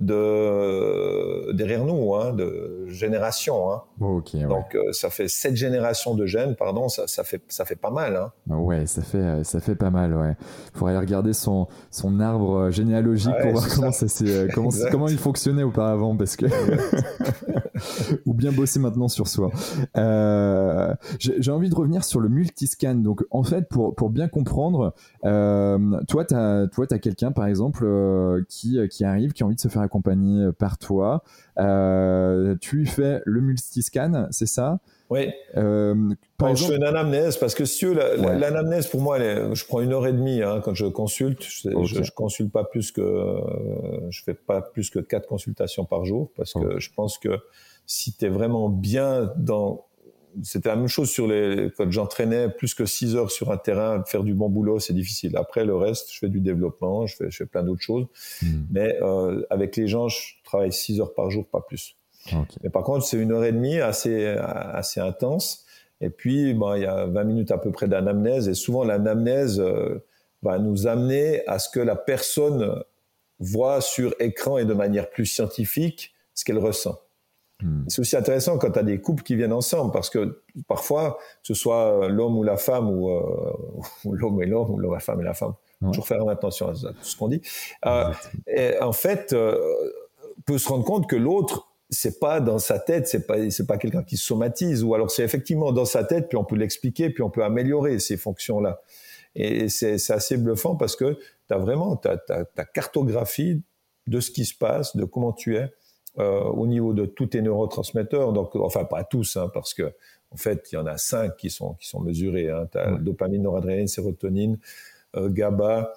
de derrière nous, hein, de génération. Hein. Donc euh, ça fait sept générations de gènes, pardon, ça, ça fait ça fait pas mal. Hein. Ouais, ça fait euh, ça fait pas mal. Ouais. Faudrait aller regarder son son arbre euh, généalogique pour voir comment ça, comment comment il fonctionnait auparavant, parce que ou bien bosser maintenant sur soi. Euh, J'ai envie de revenir sur le multiscan. Donc en fait, pour pour bien comprendre, euh, toi t'as toi t'as quelqu'un par exemple qui qui arrive, qui a envie de se faire accompagné euh, par toi. Euh, tu fais le multiscan, c'est ça? Oui. Euh, par exemple... Je fais une anamnèse parce que si l'anamnèse pour moi, je prends une heure et demie hein, quand je consulte. Je, je, consulte pas plus que, je fais pas plus que quatre consultations par jour parce que je pense que si tu es vraiment bien dans c'était la même chose sur les quand j'entraînais plus que 6 heures sur un terrain faire du bon boulot c'est difficile. Après le reste je fais du développement je fais je fais plein d'autres choses. Hmm. mais euh, avec les gens je travaille 6 heures par jour pas plus. Mais par contre c'est une heure et demie assez assez intense. Et puis bon il y a 20 minutes à peu près d'anamnèse. Et souvent l'anamnèse euh, va nous amener à ce que la personne voit sur écran et de manière plus scientifique ce qu'elle ressent Hmm. C'est aussi intéressant quand tu as des couples qui viennent ensemble, parce que parfois, que ce soit l'homme ou la femme, ou, euh, l'homme et l'homme, ou la femme et la femme, toujours faire attention à, tout ce qu'on dit. Euh, et en fait, euh, peut se rendre compte que l'autre, c'est pas dans sa tête, c'est pas c'est pas quelqu'un qui somatise, ou alors c'est effectivement dans sa tête, puis on peut l'expliquer, puis on peut améliorer ces fonctions-là. Et c'est assez bluffant parce que tu as vraiment ta, ta, ta cartographie de ce qui se passe, de comment tu es euh, au niveau de tous tes neurotransmetteurs. Donc, enfin, pas tous, hein, parce que en fait, il y en a cinq qui sont qui sont mesurés. Hein. As dopamine, noradrénaline, sérotonine, euh, GABA.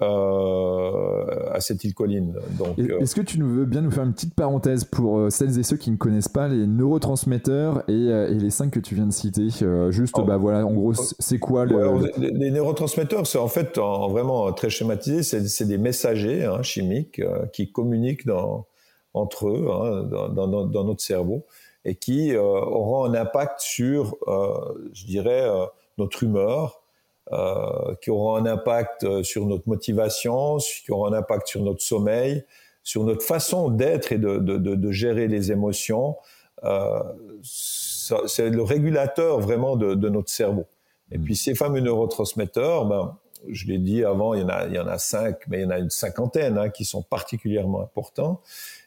Euh, acétylcholine. Donc, est-ce que tu veux bien nous faire une petite parenthèse pour celles et ceux qui ne connaissent pas les neurotransmetteurs et, les cinq que tu viens de citer Juste, oh. bah voilà, en gros, c'est quoi le, les, neurotransmetteurs C'est en fait, en, vraiment très schématisé, c'est des messagers hein, chimiques qui communiquent dans entre eux hein, dans, dans, dans, notre cerveau et qui euh, auront un impact sur, euh, je dirais, euh, notre humeur, euh, qui auront un impact euh, sur notre motivation, qui auront un impact sur notre sommeil, sur notre façon d'être et de, de, de, de, gérer les émotions. c'est le régulateur vraiment de, notre cerveau. Et mmh. puis ces fameux neurotransmetteurs, ben, je l'ai dit avant, il y en a, il y en a cinq, mais il y en a une cinquantaine hein, qui sont particulièrement importants.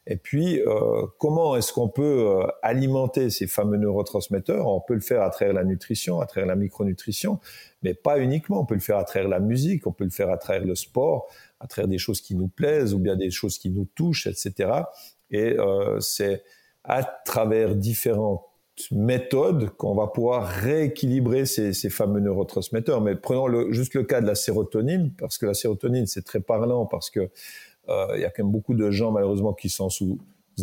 Et puis, euh, comment est-ce qu'on peut euh, alimenter ces fameux neurotransmetteurs? On peut le faire à travers la nutrition, à travers la micronutrition, mais pas uniquement. On peut le faire à travers la musique, on peut le faire à travers le sport, à travers des choses qui nous plaisent ou bien des choses qui nous touchent, etc. Et euh, c'est à travers différentes méthodes qu'on va pouvoir rééquilibrer ces, ces, fameux neurotransmetteurs. Mais prenons le, juste le cas de la sérotonine, parce que la sérotonine, c'est très parlant, parce que il y a quand même beaucoup de gens malheureusement qui sont sous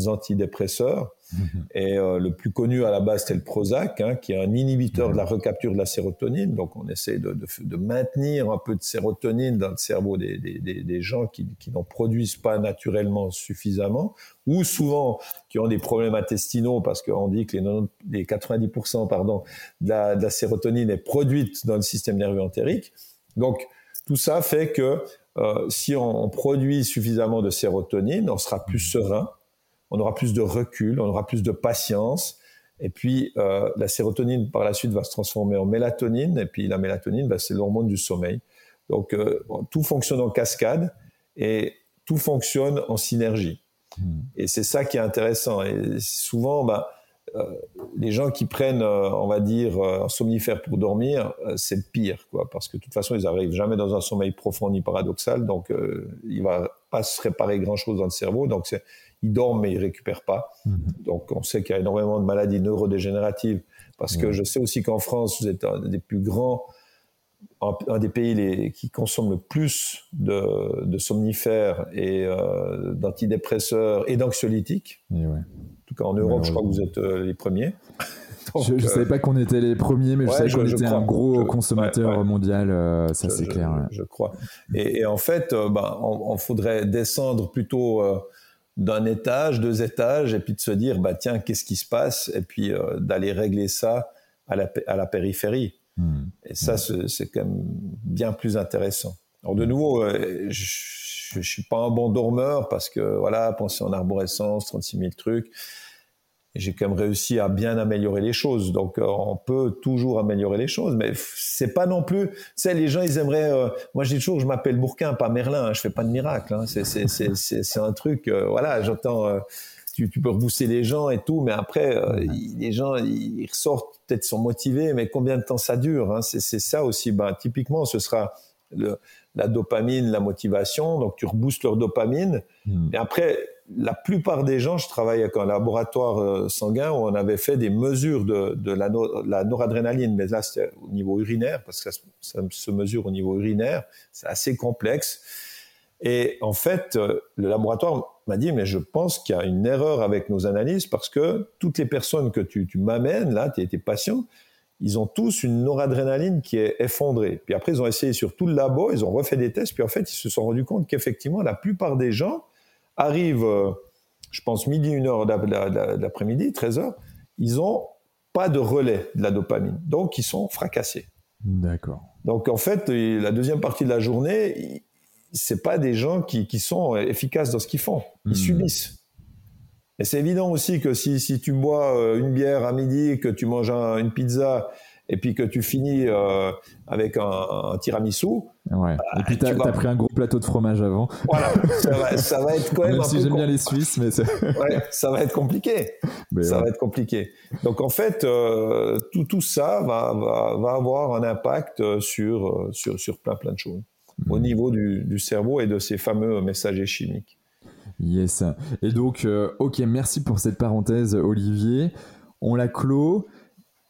antidépresseurs. Mhm. Et euh, le plus connu à la base, c'est le Prozac, hein, qui est un inhibiteur de la recapture de la sérotonine. Donc, on essaie de, de, de, maintenir un peu de sérotonine dans le cerveau des, des, des, gens qui, qui n'en produisent pas naturellement suffisamment, ou souvent qui ont des problèmes intestinaux, parce qu'on dit que les, les 90% pardon, de la, de la sérotonine est produite dans le système nerveux entérique. Donc, tout ça fait que euh, si on, produit suffisamment de sérotonine, on sera plus serein, on aura plus de recul, on aura plus de patience. Et puis euh, la sérotonine par la suite va se transformer en mélatonine. Et puis la mélatonine, bah, c'est l'hormone du sommeil. Donc euh, tout fonctionne en cascade et tout fonctionne en synergie. Hmm. Et c'est ça qui est intéressant. Et souvent, bah, euh, les gens qui prennent, euh, on va dire, euh, un somnifère pour dormir, c'est le pire, quoi, parce que de toute façon, ils arrivent jamais dans un sommeil profond ni paradoxal, donc il va pas se réparer grand-chose dans le cerveau, donc ils dorment mais ils récupèrent pas. Mm-hmm. Donc on sait qu'il y a énormément de maladies neurodégénératives, parce que je sais aussi qu'en France, vous êtes un des plus grands un, des pays les, qui consomment le plus de, de somnifères et euh, d'antidépresseurs et d'anxiolytiques. Ouais. En tout cas, en Europe, je crois que vous êtes euh, les premiers. je ne savais pas qu'on était les premiers, mais je savais qu'on était un gros consommateur mondial, euh, ça c'est clair. Je, crois. Et, et en fait, euh, ben, on, on, faudrait descendre plutôt d'un étage, deux étages, et puis de se dire, bah tiens, qu'est-ce qui se passe, et puis d'aller régler ça à la, à la périphérie. Hmm. Et ça, c'est quand même bien plus intéressant. Alors de nouveau, euh, je, je suis pas un bon dormeur parce que voilà, penser en arborescence, 36 000 trucs. J'ai quand même réussi à bien améliorer les choses. Donc euh, on peut toujours améliorer les choses, mais c'est pas non plus. Tu sais, les gens ils aimeraient. Euh, moi, je dis toujours, je m'appelle Bourquin, pas Merlin. Hein, je fais pas de miracle. Hein, c'est un truc. voilà, j'entends tu, tu, peux rebousser les gens et tout, mais après, euh, les gens, ils ressortent, peut-être sont motivés, mais combien de temps ça dure hein? C'est ça aussi. Ben, typiquement, ce sera le, la dopamine, la motivation. Donc, tu reboostes leur dopamine. Hmm. Et après, la plupart des gens, je travaille avec un laboratoire euh, sanguin où on avait fait des mesures de, la, noradrénaline, mais là, c'était au niveau urinaire, parce que ça, ça, se mesure au niveau urinaire. C'est assez complexe. Et en fait, euh, le laboratoire m'a dit, mais je pense qu'il y a une erreur avec nos analyses parce que toutes les personnes que tu, m'amènes, là, tes, tes patients, ils ont tous une noradrénaline qui est effondrée. Puis après, ils ont essayé sur tout le labo, ils ont refait des tests, puis en fait, ils se sont rendus compte qu'effectivement, la plupart des gens arrivent, euh, je pense, midi, une heure d'après-midi, 13 heures, ils ont pas de relais de la dopamine. Donc, ils sont fracassés. D'accord. Donc, en fait, la deuxième partie de la journée, c'est pas des gens qui, sont efficaces dans ce qu'ils font. Ils hmm. subissent. Et c'est évident aussi que si, si, tu bois euh, une bière à midi, que tu manges une pizza et puis que tu finis euh, avec un, tiramisu. Ouais. Bah, et puis tu as, pris un gros plateau de fromage avant. Voilà, ça va, être quand même. Même si j'aime bien les Suisses, mais ouais, ça va être compliqué. ça va être compliqué. Donc en fait, euh, tout, tout ça va, va, va, avoir un impact sur, sur, sur plein plein de choses au hmm. niveau du, du cerveau et de ces fameux messagers chimiques. Yes. Et donc, euh, ok, merci pour cette parenthèse, Olivier. On la clôt.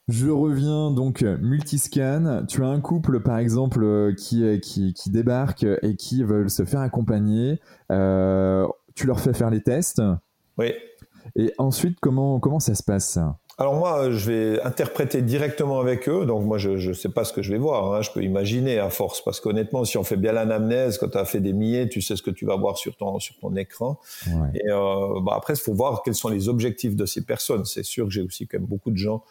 Je reviens donc multiscan. Tu as un couple par exemple euh, qui, qui, qui débarque et qui veulent se faire accompagner. Euh, tu leur fais faire les tests. Oui. Et ensuite, comment, comment ça se passe? Alors moi, je vais interpréter directement avec eux. Donc moi, je ne sais pas ce que je vais voir. Hein. Je peux imaginer à force, parce qu'honnêtement, si on fait bien l'anamnèse, quand tu as fait des milliers, tu sais ce que tu vas voir sur ton sur ton écran. Et euh, bah après, il faut voir quels sont les objectifs de ces personnes. C'est sûr que j'ai aussi quand même beaucoup de gens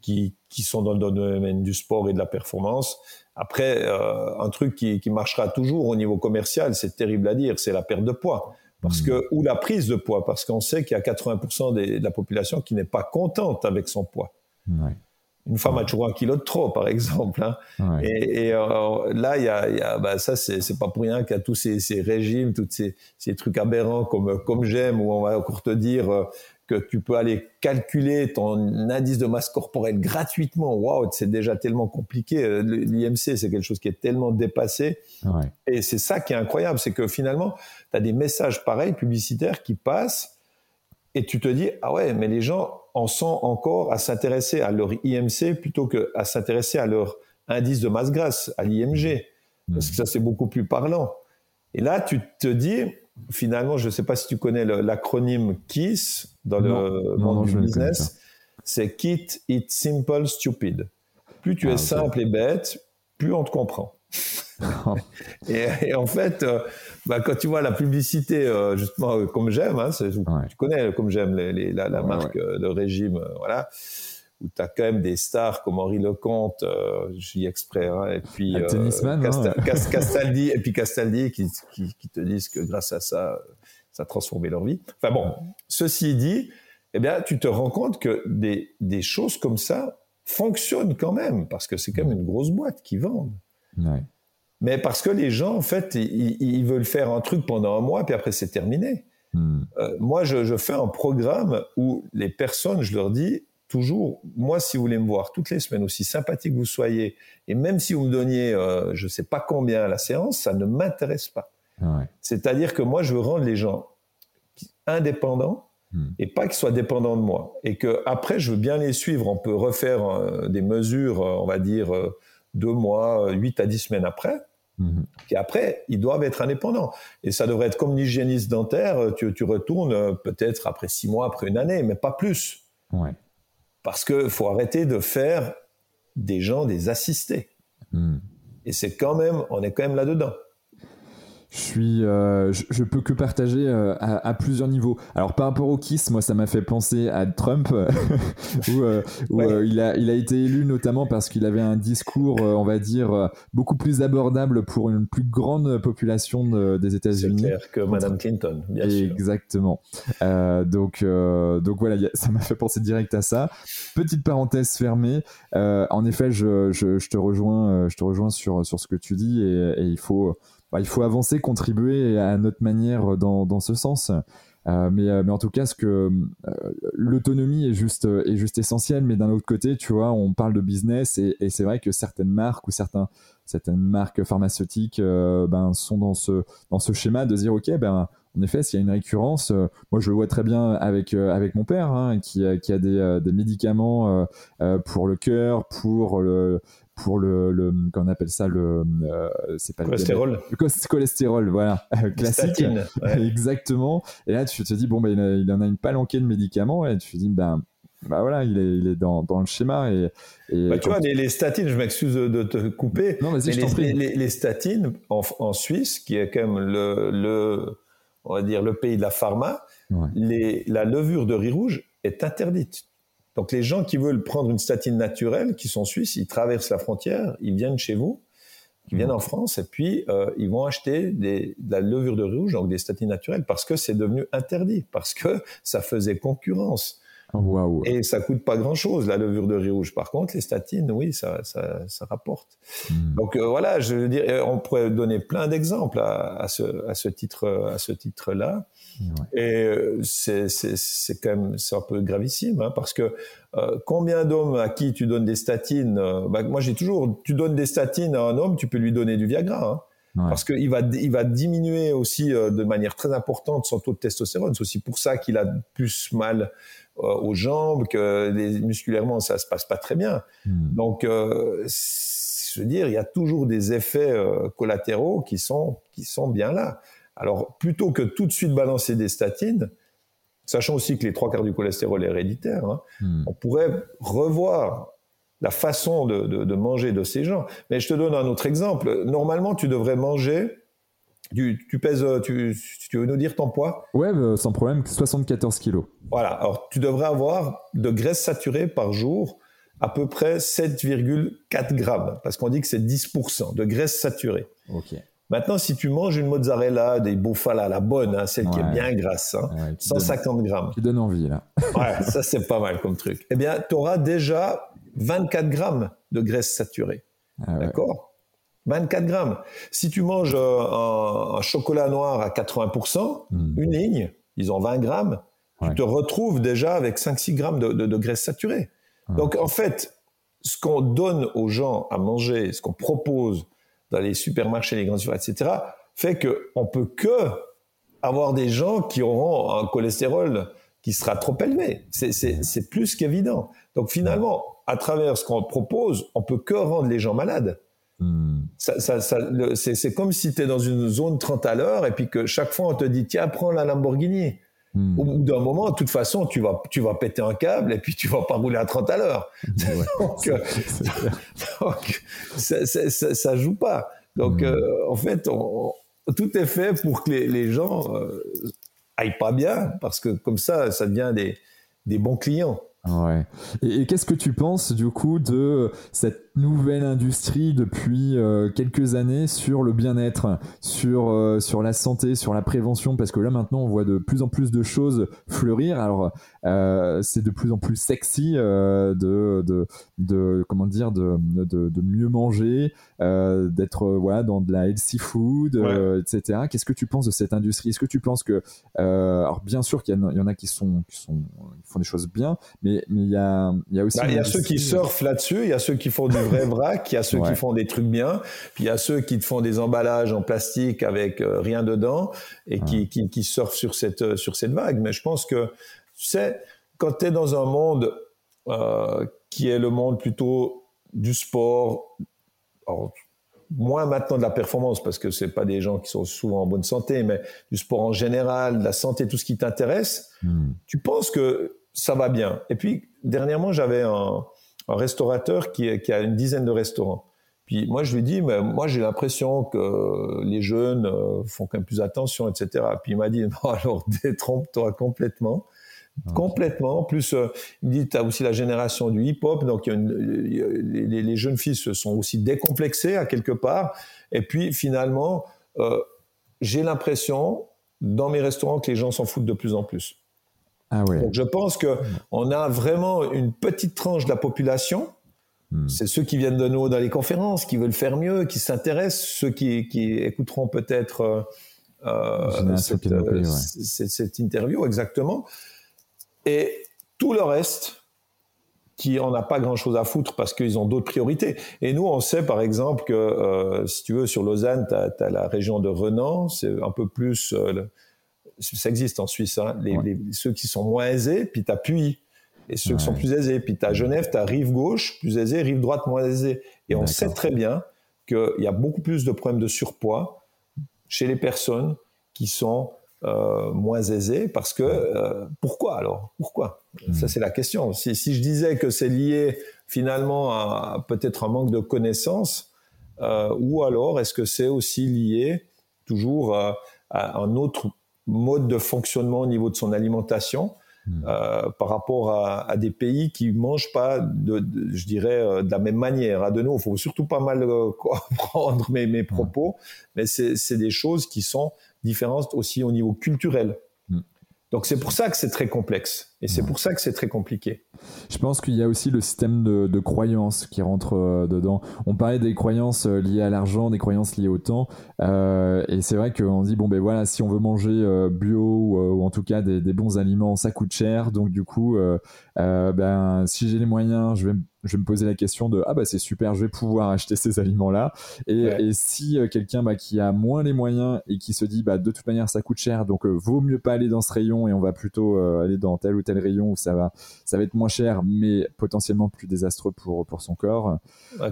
qui qui sont dans le domaine du sport et de la performance. Après, euh, un truc qui, qui marchera toujours au niveau commercial, c'est terrible à dire, c'est la perte de poids. Parce que, ou la prise de poids, parce qu'on sait qu'il y a 80% de la population qui n'est pas contente avec son poids. Une femme a toujours un kilo de trop, par exemple. Hein. Et, euh, là, y a, y a bah, ça, c'est pas pour rien qu'il y a tous ces, ces régimes, tous ces, ces, trucs aberrants comme, comme j'aime, où on va encore te dire euh, que tu peux aller calculer ton indice de masse corporelle gratuitement. Waouh, c'est déjà tellement compliqué. Euh, L'IMC, c'est quelque chose qui est tellement dépassé. Et c'est ça qui est incroyable, c'est que finalement, tu as des messages pareils, publicitaires, qui passent, et tu te dis, ah ouais, mais les gens en sont encore à s'intéresser à leur IMC plutôt qu'à s'intéresser à leur indice de masse grasse, à l'IMG. Parce que ça, c'est beaucoup plus parlant. Et là, tu te dis, finalement, je ne sais pas si tu connais l'acronyme KISS dans le monde du business, c'est Kit It Simple Stupid. Plus tu ah, es simple et bête, plus on te comprend. et, en fait, euh, bah, quand tu vois la publicité, euh, justement, euh, comme j'aime, hein, tu connais comme j'aime la, la marque de régime, voilà où tu as quand même des stars comme Henri Lecomte, euh, je dis exprès, hein, et puis euh, hein, Castaldi, et puis Castaldi qui, qui, qui, te disent que grâce à ça, ça a transformé leur vie. Enfin bon, ceci dit, eh bien, tu te rends compte que des, des choses comme ça fonctionnent quand même, parce que c'est quand même une grosse boîte qui vend. Ouais. Mais parce que les gens, en fait, ils, ils, veulent faire un truc pendant un mois, puis après c'est terminé. Hmm. Euh, moi, je, je, fais un programme où les personnes, je leur dis, toujours, moi, si vous voulez me voir toutes les semaines, aussi sympathique que vous soyez, et même si vous me donniez, euh, je ne sais pas combien à la séance, ça ne m'intéresse pas. C'est-à-dire que moi, je veux rendre les gens indépendants hmm. et pas qu'ils soient dépendants de moi. Et que après, je veux bien les suivre. On peut refaire euh, des mesures, euh, on va dire deux mois, huit à dix semaines après. Hmm. Et après, ils doivent être indépendants. Et ça devrait être comme l'hygiéniste dentaire. Tu, tu retournes peut-être après six mois, après une année, mais pas plus. Ouais. Parce qu'il faut arrêter de faire des gens des assistés. Hmm. Et c'est quand même, on est quand même là-dedans je suis, euh, je, peux que partager euh, à, plusieurs niveaux. Alors par rapport au Kiss, moi ça m'a fait penser à Trump, où, euh, où il, a, il a été élu notamment parce qu'il avait un discours, on va dire, beaucoup plus abordable pour une plus grande population des États-Unis. C'est que Madame Clinton, bien sûr. Exactement. donc, donc voilà, ça m'a fait penser direct à ça. Petite parenthèse fermée. en effet, je, je, je, te rejoins, je te rejoins sur, sur ce que tu dis et, et il faut bah, il faut avancer, contribuer à notre manière dans, dans ce sens. Euh, mais, euh, mais, en tout cas, euh, l'autonomie est juste essentielle. Mais d'un autre côté, tu vois, on parle de business et, c'est vrai que certaines marques ou certaines marques pharmaceutiques ben sont dans ce schéma de dire ok ben en effet, s'il y a une récurrence, moi je le vois très bien avec mon père hein, qui, a des médicaments pour le cœur, pour le pour le, le qu'on appelle ça le c'est pas cholestérol. Le, cholestérol, voilà, classique. Exactement. Et là, tu te dis bon, ben il, en a une palanquée de médicaments et tu te dis ben bah voilà, il est, il est dans, dans, le schéma. Et, et bah, tu vois, les, statines, je m'excuse de te couper. Non, mais les, les, les, statines en, en, Suisse, qui est quand même le, le, on va dire le pays de la pharma, les, la levure de riz rouge est interdite. Donc les gens qui veulent prendre une statine naturelle, qui sont suisses, ils traversent la frontière, ils viennent chez vous, ils viennent en France, et puis euh, ils vont acheter des, de la levure de riz rouge, donc des statines naturelles, parce que c'est devenu interdit, parce que ça faisait concurrence. Et ça coûte pas grand-chose, la levure de riz rouge. Par contre, les statines, oui, ça, ça, ça rapporte. Hmm. Donc euh, voilà, je veux dire, on pourrait donner plein d'exemples à, à, ce, à ce titre, à ce titre-là. Et euh, c'est, c'est, c'est quand même, c'est un peu gravissime, hein, parce que euh, combien d'hommes à qui tu donnes des statines bah, Moi, j'ai toujours, tu donnes des statines à un homme, tu peux lui donner du Viagra. Hein. Parce qu'il va, il va diminuer aussi de manière très importante son taux de testostérone. C'est aussi pour ça qu'il a plus mal euh, aux jambes, que les, musculairement ça se passe pas très bien. Hmm. Donc, euh, je veux dire, il y a toujours des effets euh, collatéraux qui sont qui sont bien là. Alors, plutôt que tout de suite balancer des statines, sachant aussi que les trois quarts du cholestérol est héréditaire, hein, hmm. on pourrait revoir la façon de, de, de, manger de ces gens. Mais je te donne un autre exemple. Normalement, tu devrais manger tu, pèses, euh, tu, veux nous dire ton poids? Ouais, bah, sans problème, 74 kilos. Voilà, alors tu devrais avoir de graisse saturée par jour à peu près 7,4 grammes, parce qu'on dit que c'est 10% de graisse saturée. Ok. Maintenant, si tu manges une mozzarella, des bufala, la bonne, hein, celle qui est bien grasse, 150 hein, grammes. Qui donne envie, là. ouais, ça c'est pas mal comme truc. Eh bien, tu auras déjà 24 grammes de graisse saturée. Ah D'accord? 24 grammes. Si tu manges euh, un, chocolat noir à 80%, hmm. une ligne, ils ont 20 grammes, tu te retrouves déjà avec 5-6 grammes de, graisse saturée. Donc en fait, ce qu'on donne aux gens à manger, ce qu'on propose dans les supermarchés, les grands surfaces, etc., fait qu'on peut que avoir des gens qui auront un cholestérol qui sera trop élevé. C'est plus qu'évident. Donc finalement, à travers ce qu'on propose, on peut que rendre les gens malades. Hmm. Ça, ça, ça, c'est comme si tu es dans une zone 30 à l'heure et puis que chaque fois on te dit tiens prends la Lamborghini. Hmm. Au bout d'un moment, de toute façon, tu vas, tu vas péter un câble et puis tu vas pas rouler à 30 à l'heure. donc, euh, donc ça, ça, joue pas. Donc, hmm. euh, en fait, tout est fait pour que les, les gens euh, aillent pas bien parce que comme ça, ça devient des, des bons clients. Ouais. Et, et qu'est-ce que tu penses du coup de cette nouvelle industrie depuis euh, quelques années sur le bien-être, sur, euh, sur la santé, sur la prévention, parce que là maintenant on voit de plus en plus de choses fleurir. Alors euh, c'est de plus en plus sexy de, de, de, comment dire de, de, de mieux manger, d'être voilà dans de la healthy food, etc. Qu'est-ce que tu penses de cette industrie? Est-ce que tu penses que alors bien sûr qu'il y, en a qui sont qui sont qui font des choses bien, mais mais il y a il y a aussi bah, il y a ceux qui surfent là-dessus, il y a ceux qui font du vrai vrac, il y a ceux qui font des trucs bien, puis il y a ceux qui te font des emballages en plastique avec euh, rien dedans et qui, qui, qui, surfent sur cette, euh, sur cette vague. Mais je pense que, tu sais, quand tu es dans un monde euh, qui est le monde plutôt du sport, moins maintenant de la performance parce que c'est pas des gens qui sont souvent en bonne santé, mais du sport en général, de la santé, tout ce qui t'intéresse, hmm. tu penses que ça va bien. Et puis dernièrement, j'avais un, un restaurateur qui, qui, a une dizaine de restaurants. Puis moi, je lui dis, mais moi, j'ai l'impression que les jeunes euh, font quand même plus attention, etc. Puis il m'a dit, non, alors détrompe-toi complètement. Complètement. En plus, euh, il me dit, tu as aussi la génération du hip-hop, donc y a une, les, les, jeunes filles se sont aussi décomplexées à quelque part. Et puis finalement, euh, j'ai l'impression dans mes restaurants que les gens s'en foutent de plus en plus. Ah Donc je pense que on a vraiment une petite tranche de la population. Hmm. C'est ceux qui viennent de nous dans les conférences, qui veulent faire mieux, qui s'intéressent, ceux qui, qui écouteront peut-être euh, euh cette, euh, cette, interview exactement. Et tout le reste, qui en a pas grand chose à foutre parce qu'ils ont d'autres priorités. Et nous, on sait par exemple que, euh, si tu veux, sur Lausanne, tu as, as, la région de Renan, c'est un peu plus ça existe en Suisse, hein, les, ceux qui sont moins aisés, puis tu appuies. et ceux qui sont plus aisés. Puis tu as Genève, tu as rive gauche, plus aisée, rive droite, moins aisée. Et on sait très bien qu'il y a beaucoup plus de problèmes de surpoids chez les personnes qui sont euh, moins aisées parce que euh, pourquoi alors? Pourquoi? Ça hmm. c'est la question si, si, je disais que c'est lié finalement à peut-être un manque de connaissances euh, ou alors est-ce que c'est aussi lié toujours à, un autre mode de fonctionnement au niveau de son alimentation hmm. euh, par rapport à, à, des pays qui mangent pas de, je dirais euh, de la même manière. À de nous, il faut surtout pas mal euh, comprendre mes, mes propos, mais c'est des choses qui sont différentes aussi au niveau culturel. Donc c'est pour ça que c'est très complexe et c'est pour ça que c'est très compliqué. Je pense qu'il y a aussi le système de, de croyances qui rentre euh, dedans. On parlait des croyances euh, liées à l'argent, des croyances liées au temps, euh, et c'est vrai qu'on dit bon ben voilà si on veut manger euh, bio ou, ou, en tout cas des, des, bons aliments, ça coûte cher. Donc du coup, ben si j'ai les moyens, je vais je vais me poser la question de ah bah c'est super, je vais pouvoir acheter ces aliments là. Et, et si euh, quelqu'un bah, qui a moins les moyens et qui se dit bah de toute manière ça coûte cher, donc euh, vaut mieux pas aller dans ce rayon et on va plutôt euh, aller dans tel ou tel rayon où ça va ça va être moins cher mais potentiellement plus désastreux pour pour son corps.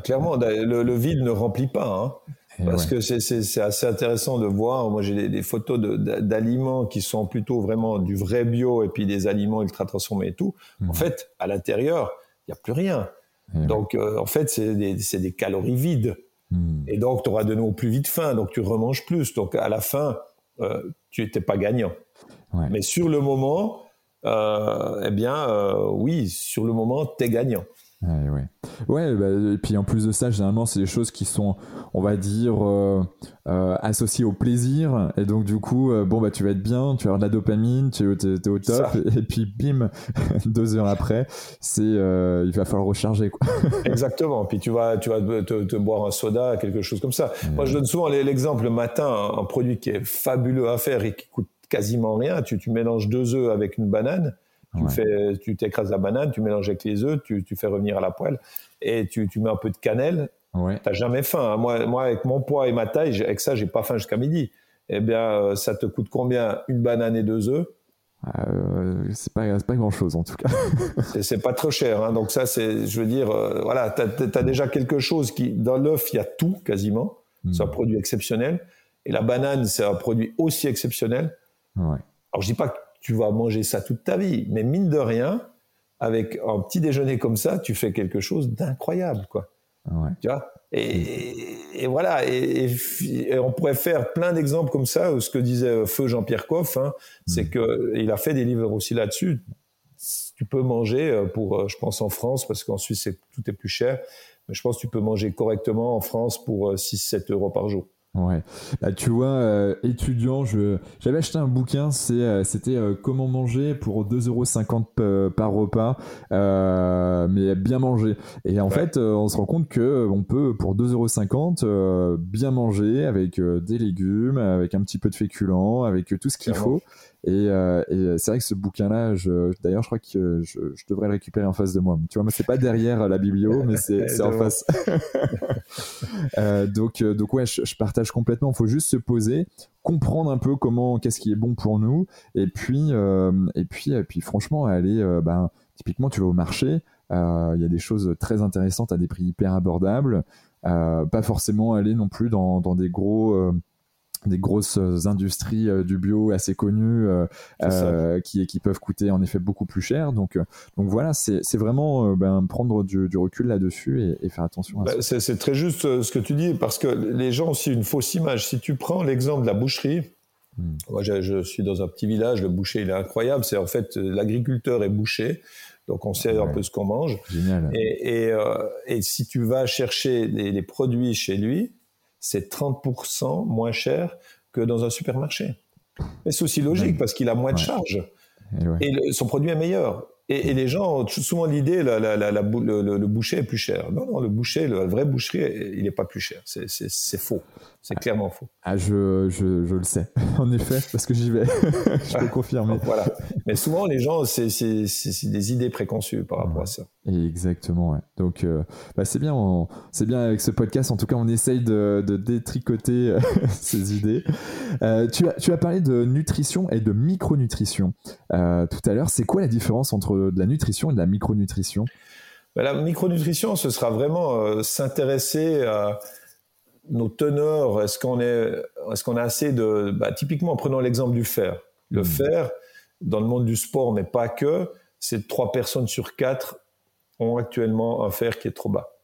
clairement, le, le, vide ne remplit pas. Hein. Parce que c'est assez intéressant de voir. Moi, j'ai des, des, photos d'aliments qui sont plutôt vraiment du vrai bio et puis des aliments ultra transformés et tout. En mmh. fait, à l'intérieur, il n'y a plus rien. Donc, euh, en fait, c'est des, des, calories vides. Hmm. Et donc, tu auras de nouveau plus vite faim, donc tu remanges plus. Donc, à la fin, euh, tu n'étais pas gagnant. Ouais. Mais sur le moment, euh, eh bien, oui, sur le moment, tu es gagnant. Ouais, ouais. ouais bah, et puis en plus de ça, généralement, c'est des choses qui sont, on va dire, euh, euh, associées au plaisir. Et donc, du coup, euh, bon, bah, tu vas être bien, tu vas avoir de la dopamine, tu es, au top. Et, puis, bim, deux heures après, c'est, il va falloir recharger. Quoi. Exactement. Puis, tu vas, tu vas te, te, boire un soda, quelque chose comme ça. Moi, je donne souvent l'exemple le matin, un, un, produit qui est fabuleux à faire et qui coûte quasiment rien. Tu, tu mélanges deux œufs avec une banane tu fais, tu t'écrases la banane, tu mélanges avec les œufs, tu, tu fais revenir à la poêle et tu, tu mets un peu de cannelle. Ouais. T'as jamais faim. Hein. Moi, moi, avec mon poids et ma taille, avec ça, j'ai pas faim jusqu'à midi. Eh bien, euh, ça te coûte combien une banane et deux œufs? Euh, c'est pas, pas grand chose en tout cas. c'est pas trop cher. Hein. Donc, ça, c'est, je veux dire, euh, voilà, tu as, déjà quelque chose qui, dans l'œuf, il y a tout quasiment. Hmm. C'est un produit exceptionnel. Et la banane, c'est un produit aussi exceptionnel. Ouais. Alors, je dis pas que tu vas manger ça toute ta vie. Mais mine de rien, avec un petit déjeuner comme ça, tu fais quelque chose d'incroyable, quoi. Ouais. Tu vois? Et, et, voilà, et, et, on pourrait faire plein d'exemples comme ça. Ce que disait Feu Jean-Pierre Coff, hein, c'est mm. que il a fait des livres aussi là-dessus. Tu peux manger euh, pour, euh, je pense en France, parce qu'en Suisse tout est plus cher, mais je pense que tu peux manger correctement en France pour 6-7 euh, euros par jour. Ouais. Bah, tu vois, euh, étudiant, je, j'avais acheté un bouquin, c'est, euh, c'était euh, Comment manger pour 2,50€ par repas, mais bien manger. Et en fait, on se rend compte que on peut, pour 2,50€, bien manger avec des légumes, avec un petit peu de féculents, avec tout ce qu'il faut. Et, euh, et euh, c'est vrai que ce bouquin-là, d'ailleurs, je crois que je, je, devrais le récupérer en face de moi. Tu vois, moi, c'est pas derrière la biblio, mais c'est en face. euh, donc, euh, donc ouais, je, je, partage complètement. Il faut juste se poser, comprendre un peu comment, qu'est-ce qui est bon pour nous, et puis, euh, et puis, et puis, franchement, aller, ben, typiquement, tu vas au marché. Il y a des choses très intéressantes à des prix hyper abordables. pas forcément aller non plus dans, dans des gros des grosses euh, industries euh, du bio assez connues euh, qui, qui peuvent coûter en effet beaucoup plus cher. Donc, donc voilà, c'est vraiment ben, prendre du, du recul là-dessus et, et, faire attention à bah, ça. C'est très juste ce que tu dis parce que les gens ont aussi une fausse image. Si tu prends l'exemple de la boucherie, hmm. moi je, je, suis dans un petit village, le boucher il est incroyable. C'est en fait l'agriculteur est boucher. Donc on sait un peu ce qu'on mange. Génial. Et, et, et, si tu vas chercher les, les produits chez lui, c'est 30% moins cher que dans un supermarché. Mais c'est aussi logique parce qu'il a moins de charges. Et, son produit est meilleur. Et, les gens ont souvent l'idée, la, la, la, le, le, boucher est plus cher. Non, non, le boucher, le vrai boucherie, il n'est pas plus cher. C'est faux. C'est clairement faux. Ah, je, je, je, le sais, en effet, parce que j'y vais. je peux confirmer. voilà. Mais souvent, les gens, c'est des idées préconçues par rapport à ça. Exactement, ouais. Donc, euh, bah, c'est bien, c'est bien avec ce podcast. En tout cas, on essaye de, de détricoter euh, ces idées. Euh, tu, as, tu as parlé de nutrition et de micronutrition euh, tout à l'heure. C'est quoi la différence entre entre de la nutrition et de la micronutrition ben, La micronutrition, ce sera vraiment s'intéresser à nos teneurs. Est-ce qu'on est, est-ce qu'on a assez de, bah, typiquement, prenons l'exemple du fer. Le hmm. fer, dans le monde du sport, mais pas que, c'est trois personnes sur quatre ont actuellement un fer qui est trop bas.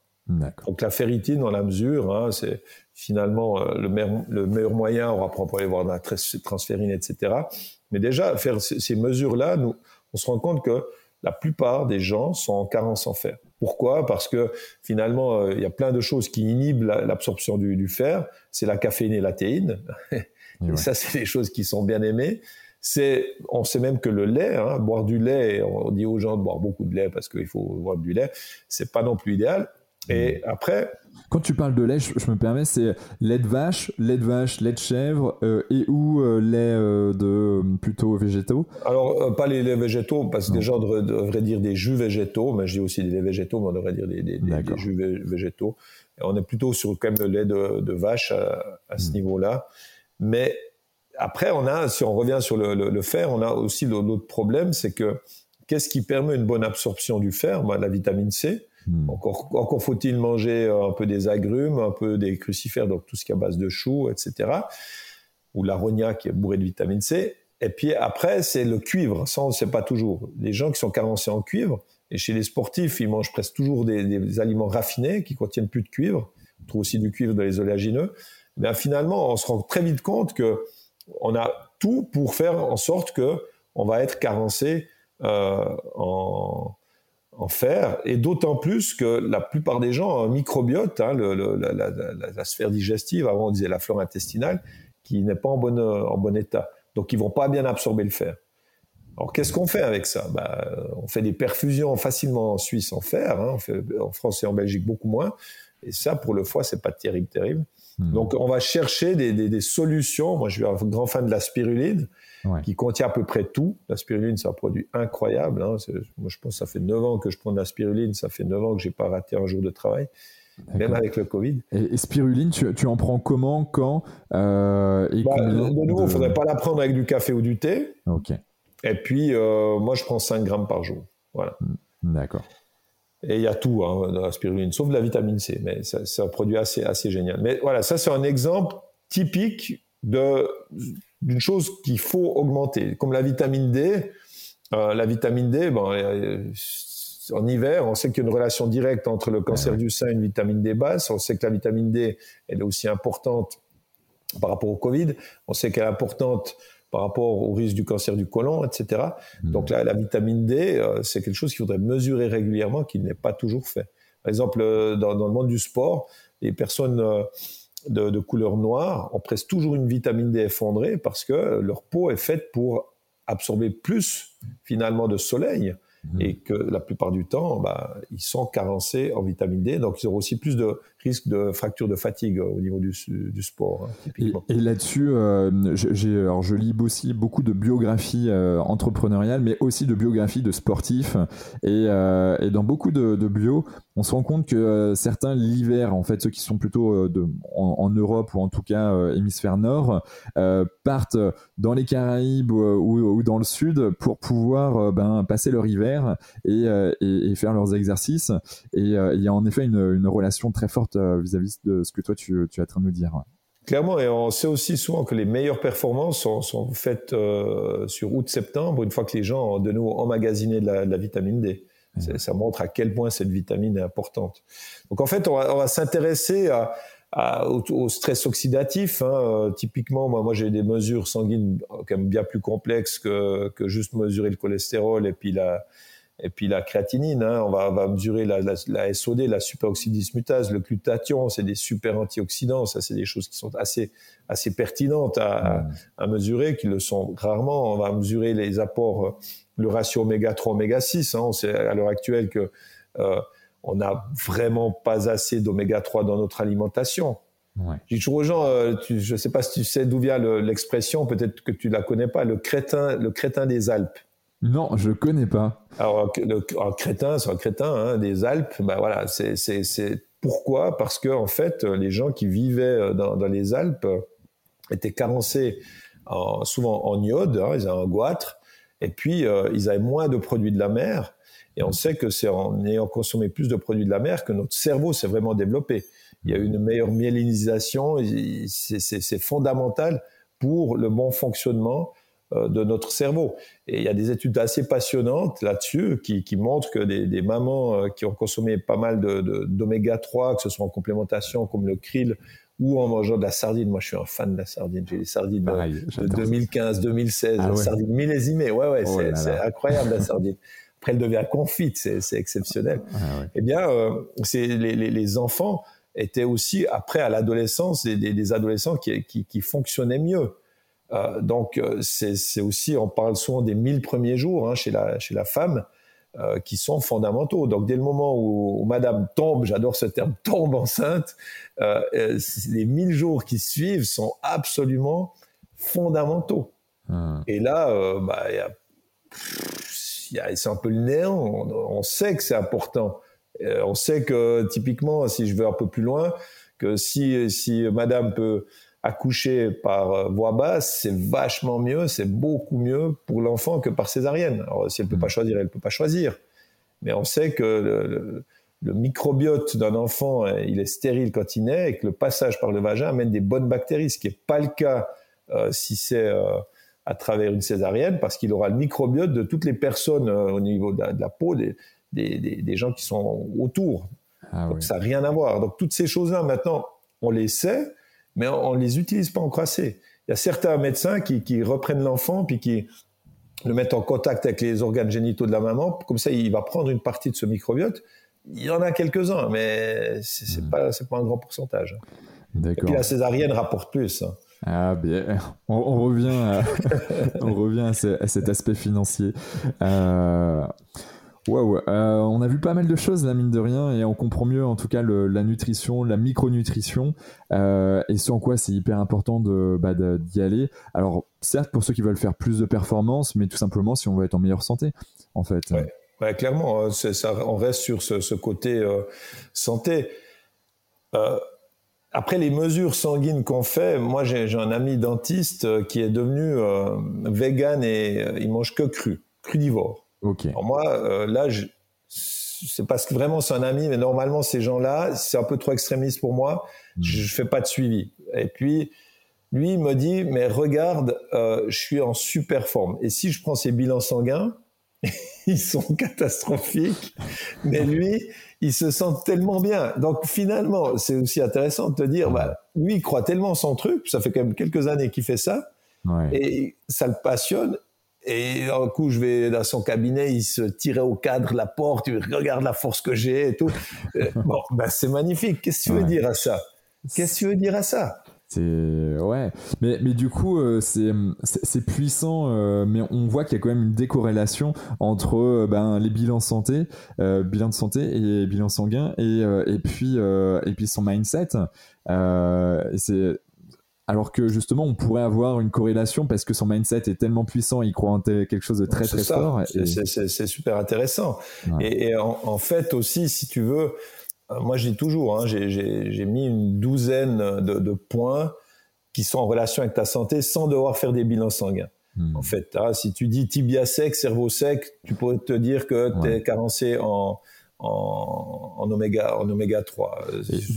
Donc la ferritine, dans la mesure, hein, c'est finalement euh, le, meilleur, le, meilleur, moyen, on va pour aller voir la transférine, etc. Mais déjà, faire ces mesures-là, nous, on se rend compte que la plupart des gens sont en carence en fer. Pourquoi? Parce que finalement, euh, il y a plein de choses qui inhibent l'absorption du, fer. C'est la caféine et la théine. et ça, c'est des choses qui sont bien aimées. C'est, on sait même que le lait, hein, boire du lait, on dit aux gens de boire beaucoup de lait parce qu'il faut boire du lait, c'est pas non plus idéal. Et après. Quand tu parles de lait, je, me permets, c'est lait de vache, lait de vache, lait de chèvre euh, et ou euh, lait euh, de plutôt végétaux Alors, pas les laits végétaux, parce que les gens devraient, dire des jus végétaux, mais je dis aussi des laits végétaux, mais on devrait dire des, des, jus végétaux. on est plutôt sur quand même le lait de, vache à, ce hmm. niveau-là. Mais après, on a, si on revient sur le, fer, on a aussi l'autre problème, c'est que qu'est-ce qui permet une bonne absorption du fer? Ben, La vitamine C. Hmm. Encore, faut-il manger euh, un peu des agrumes, un peu des crucifères, donc tout ce qui est à base de choux, etc. Ou l'aronia qui est bourré de vitamine C. Et puis après, c'est le cuivre. Ça, on ne sait pas toujours. Les gens qui sont carencés en cuivre, et chez les sportifs, ils mangent presque toujours des, aliments raffinés qui contiennent plus de cuivre. On trouve aussi du cuivre dans les oléagineux. Mais finalement, on se rend très vite compte que on a tout pour faire en sorte que on va être carencé euh, en, en fer, et d'autant plus que la plupart des gens ont un microbiote, hein, la, sphère digestive, avant on disait la flore intestinale, qui n'est pas en bon, en bon état. Donc ils vont pas bien absorber le fer. Alors qu'est-ce qu'on fait avec ça? Bah, On fait des perfusions facilement en Suisse en fer, hein, en France et en Belgique beaucoup moins, et ça pour le foie c'est pas terrible, terrible. Hmm. Donc on va chercher des, des, des, solutions. Moi je suis un grand fan de la spiruline qui contient à peu près tout. La spiruline, c'est un produit incroyable. Hein. Moi, je pense que ça fait 9 ans que je prends de la spiruline. Ça fait 9 ans que j'ai pas raté un jour de travail. Même avec le Covid. Et, spiruline, tu, tu, en prends comment, quand euh, et bah, De nouveau, il ne faudrait pas la prendre avec du café ou du thé. Ok. Et puis, euh, moi, je prends 5 grammes par jour. Voilà. Hmm, d'accord. Et il y a tout hein, dans la spiruline, sauf de la vitamine C, mais c'est un produit assez, assez génial. Mais voilà, ça c'est un exemple typique de d'une chose qu'il faut augmenter. Comme la vitamine D, euh, la vitamine D, bon, euh, en hiver, on sait qu'il y a une relation directe entre le cancer du sein et une vitamine D basse. On sait que la vitamine D, elle est aussi importante par rapport au Covid. On sait qu'elle est importante par rapport au risque du cancer du côlon, etc. Mmh. Donc la, la, vitamine D, euh, c'est quelque chose qu'il faudrait mesurer régulièrement, qui n'est pas toujours fait. Par exemple, dans, dans, le monde du sport, les personnes de, couleur noire ont presque toujours une vitamine D effondrée parce que leur peau est faite pour absorber plus finalement de soleil Mhm. et que la plupart du temps, bah, ils sont carencés en vitamine D, donc ils auront aussi plus de risque de fracture de fatigue au niveau du, du sport. Hein, et, là-dessus, euh, je lis aussi beaucoup de biographies euh, entrepreneuriales, mais aussi de biographies de sportifs. Et, euh, et dans beaucoup de, de bio, on se rend compte que certains l'hiver, en fait, ceux qui sont plutôt de, en, Europe ou en tout cas hémisphère nord, partent dans les Caraïbes ou, dans le sud pour pouvoir ben, passer leur hiver euh, et, faire leurs exercices. Et euh, il y a en effet une, relation très forte euh, vis-à-vis de ce que toi tu, es en train de nous dire. Clairement, et on sait aussi souvent que les meilleures performances sont, faites sur août-septembre, une fois que les gens ont de nouveau emmagasiné de la, vitamine D. Ça montre à quel point cette vitamine est importante. Donc en fait, on va, s'intéresser au, stress oxydatif. Hein. typiquement, moi, moi j'ai des mesures sanguines quand même bien plus complexes que, que juste mesurer le cholestérol et puis la, et puis la créatinine, hein, on, va, va, mesurer la, la, la, SOD, la superoxydismutase, le glutathion, c'est des super antioxydants, ça c'est des choses qui sont assez, assez pertinentes à, à, mesurer, qui le sont rarement. On va mesurer les apports, le ratio oméga 3, oméga 6. Hein, on sait à l'heure actuelle que euh, on n'a vraiment pas assez d'oméga 3 dans notre alimentation. Ouais. Je dis toujours aux gens, euh, tu, je ne sais pas si tu sais d'où vient l'expression, peut-être que tu la connais pas, le crétin, le crétin des Alpes. Non, je connais pas. Alors, le, un crétin, c'est un crétin hein, des Alpes. Ben voilà, c'est pourquoi? Parce que en fait, les gens qui vivaient euh, dans, les Alpes étaient carencés en, souvent en iode, hein, ils avaient un goitre, Et puis, euh, ils avaient moins de produits de la mer. Et on sait que c'est en ayant consommé plus de produits de la mer que notre cerveau s'est vraiment développé. Il y a une meilleure myélinisation, c'est fondamental pour le bon fonctionnement euh, de notre cerveau. Et il y a des études assez passionnantes là-dessus qui, qui, montrent que des, des, mamans euh, qui ont consommé pas mal d'oméga 3, que ce soit en complémentation comme le krill ou en mangeant de la sardine. Moi, je suis un fan de la sardine. J'ai des sardines de, 2015, 2016, ah sardines millésimées. Ouais, ouais, oh c'est incroyable la sardine. Après, elle devient confite, c'est exceptionnel. Ah eh bien, euh, c'est les, les, les, enfants étaient aussi après à l'adolescence des, des, adolescents qui, qui, qui fonctionnaient mieux. Euh, donc euh, c'est aussi, on parle souvent des mille premiers jours hein, chez, la, chez la femme, euh, qui sont fondamentaux. Donc dès le moment où, Madame tombe, j'adore ce terme, tombe enceinte, les mille jours qui suivent sont absolument fondamentaux. Ah. Et là, bah, c'est un peu le néant. On, on sait que c'est important. on sait que typiquement, si je vais un peu plus loin, que si, si Madame peut accoucher par euh, voie basse, c'est vachement mieux, c'est beaucoup mieux pour l'enfant que par césarienne. Alors, si elle peut pas mm. choisir, elle peut pas choisir. Mais on sait que le, microbiote d'un enfant, euh, il est stérile quand il naît et que le passage par le vagin amène des bonnes bactéries, ce qui n'est pas le cas euh, si c'est à travers une césarienne, parce qu'il aura le microbiote de toutes les personnes au niveau de la, peau, des, des, des, gens qui sont autour. Ah Donc ça n'a rien à voir. Donc toutes ces choses-là, maintenant, on les sait mais on ne les utilise pas en croisé. Il y a certains médecins qui, qui reprennent l'enfant puis qui le mettent en contact avec les organes génitaux de la maman. Comme ça, il va prendre une partie de ce microbiote. Il y en a quelques-uns, mais c'est n'est hmm. pas, pas un grand pourcentage. Et puis la césarienne rapporte plus. Hein. Ah bien, on, revient, à, on revient à, cet aspect financier. Euh, Waouh, euh, on a vu pas mal de choses, la mine de rien, et on comprend mieux en tout cas la nutrition, la micronutrition, euh, et en quoi c'est hyper important de, bah, d'y aller. Alors, certes, pour ceux qui veulent faire plus de performance, mais tout simplement si on veut être en meilleure santé, en fait. Ouais, clairement, hein, ça, on reste sur ce, côté euh, santé. Euh, après les mesures sanguines qu'on fait, moi j'ai, j'ai un ami dentiste qui est devenu vegan et il mange que cru, crudivore. Ok. moi, euh, là, je, c'est parce que vraiment c'est un ami, mais normalement ces gens-là, c'est un peu trop extrémiste pour moi. Je, je fais pas de suivi. Et puis lui il me dit, mais regarde, euh, je suis en super forme. Et si je prends ses bilans sanguins, ils sont catastrophiques. Mais lui, il se sent tellement bien. Donc finalement, c'est aussi intéressant de te dire, bah, lui, il croit tellement en son truc, ça fait quand même quelques années qu'il fait ça, ouais. et ça le passionne. Et un coup, je vais dans son cabinet, il se tirait au cadre la porte, il regarde la force que j'ai et tout. Euh, bon, ben c'est magnifique. Qu'est-ce que tu veux dire à ça? Qu'est-ce que tu veux dire à ça? C'est ouais, mais mais du coup euh, c'est puissant, euh, mais on voit qu'il y a quand même une décorrélation entre ben les bilans santé, bilan de santé et bilan sanguin et et puis et puis son mindset. c'est alors que justement on pourrait avoir une corrélation parce que son mindset est tellement puissant, il croit en quelque chose de très très fort. C'est super intéressant. Et, en, fait aussi, si tu veux, moi je dis toujours, hein, j'ai mis une douzaine de, points qui sont en relation avec ta santé sans devoir faire des bilans sanguins. Hmm. En fait, hein, si tu dis tibia sec, cerveau sec, tu pourrais te dire que tu es carencé en, en, oméga en oméga 3.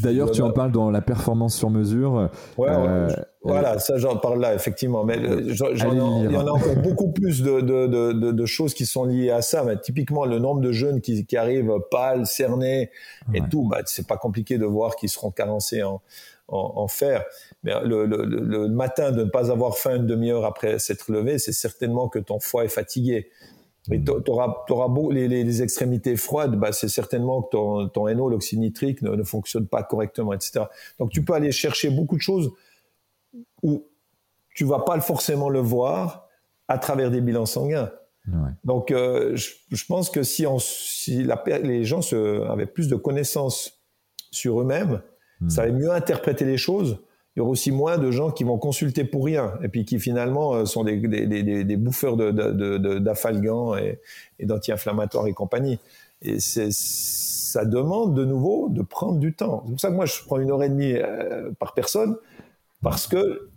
D'ailleurs, tu en parles dans la performance sur mesure. Ouais, euh, voilà, ça j'en parle là effectivement, mais euh, il y en a encore beaucoup plus de, de, de, de, choses qui sont liées à ça. Mais typiquement, le nombre de jeunes qui, qui arrivent pâles, cernés et tout, bah, c'est pas compliqué de voir qu'ils seront carencés en, en, en fer. Mais le, le, le, matin, de ne pas avoir faim une demi-heure après s'être levé, c'est certainement que ton foie est fatigué. Et tu auras, beau, les, les, extrémités froides, bah, c'est certainement que ton, ton NO, l'oxyde nitrique, ne, ne, fonctionne pas correctement, etc. Donc tu peux aller chercher beaucoup de choses où tu vas pas forcément le voir à travers des bilans sanguins. Donc euh, je, je, pense que si, on, si la, les gens se, avaient plus de connaissances sur eux-mêmes, hmm. ça mieux interpréter les choses, il y aura aussi moins de gens qui vont consulter pour rien et puis qui finalement euh, sont des, des, des, des bouffeurs d'afalgans de, de, et, et d'anti-inflammatoires et compagnie. Et ça demande de nouveau de prendre du temps. C'est pour ça que moi je prends une heure et demie euh, par personne parce que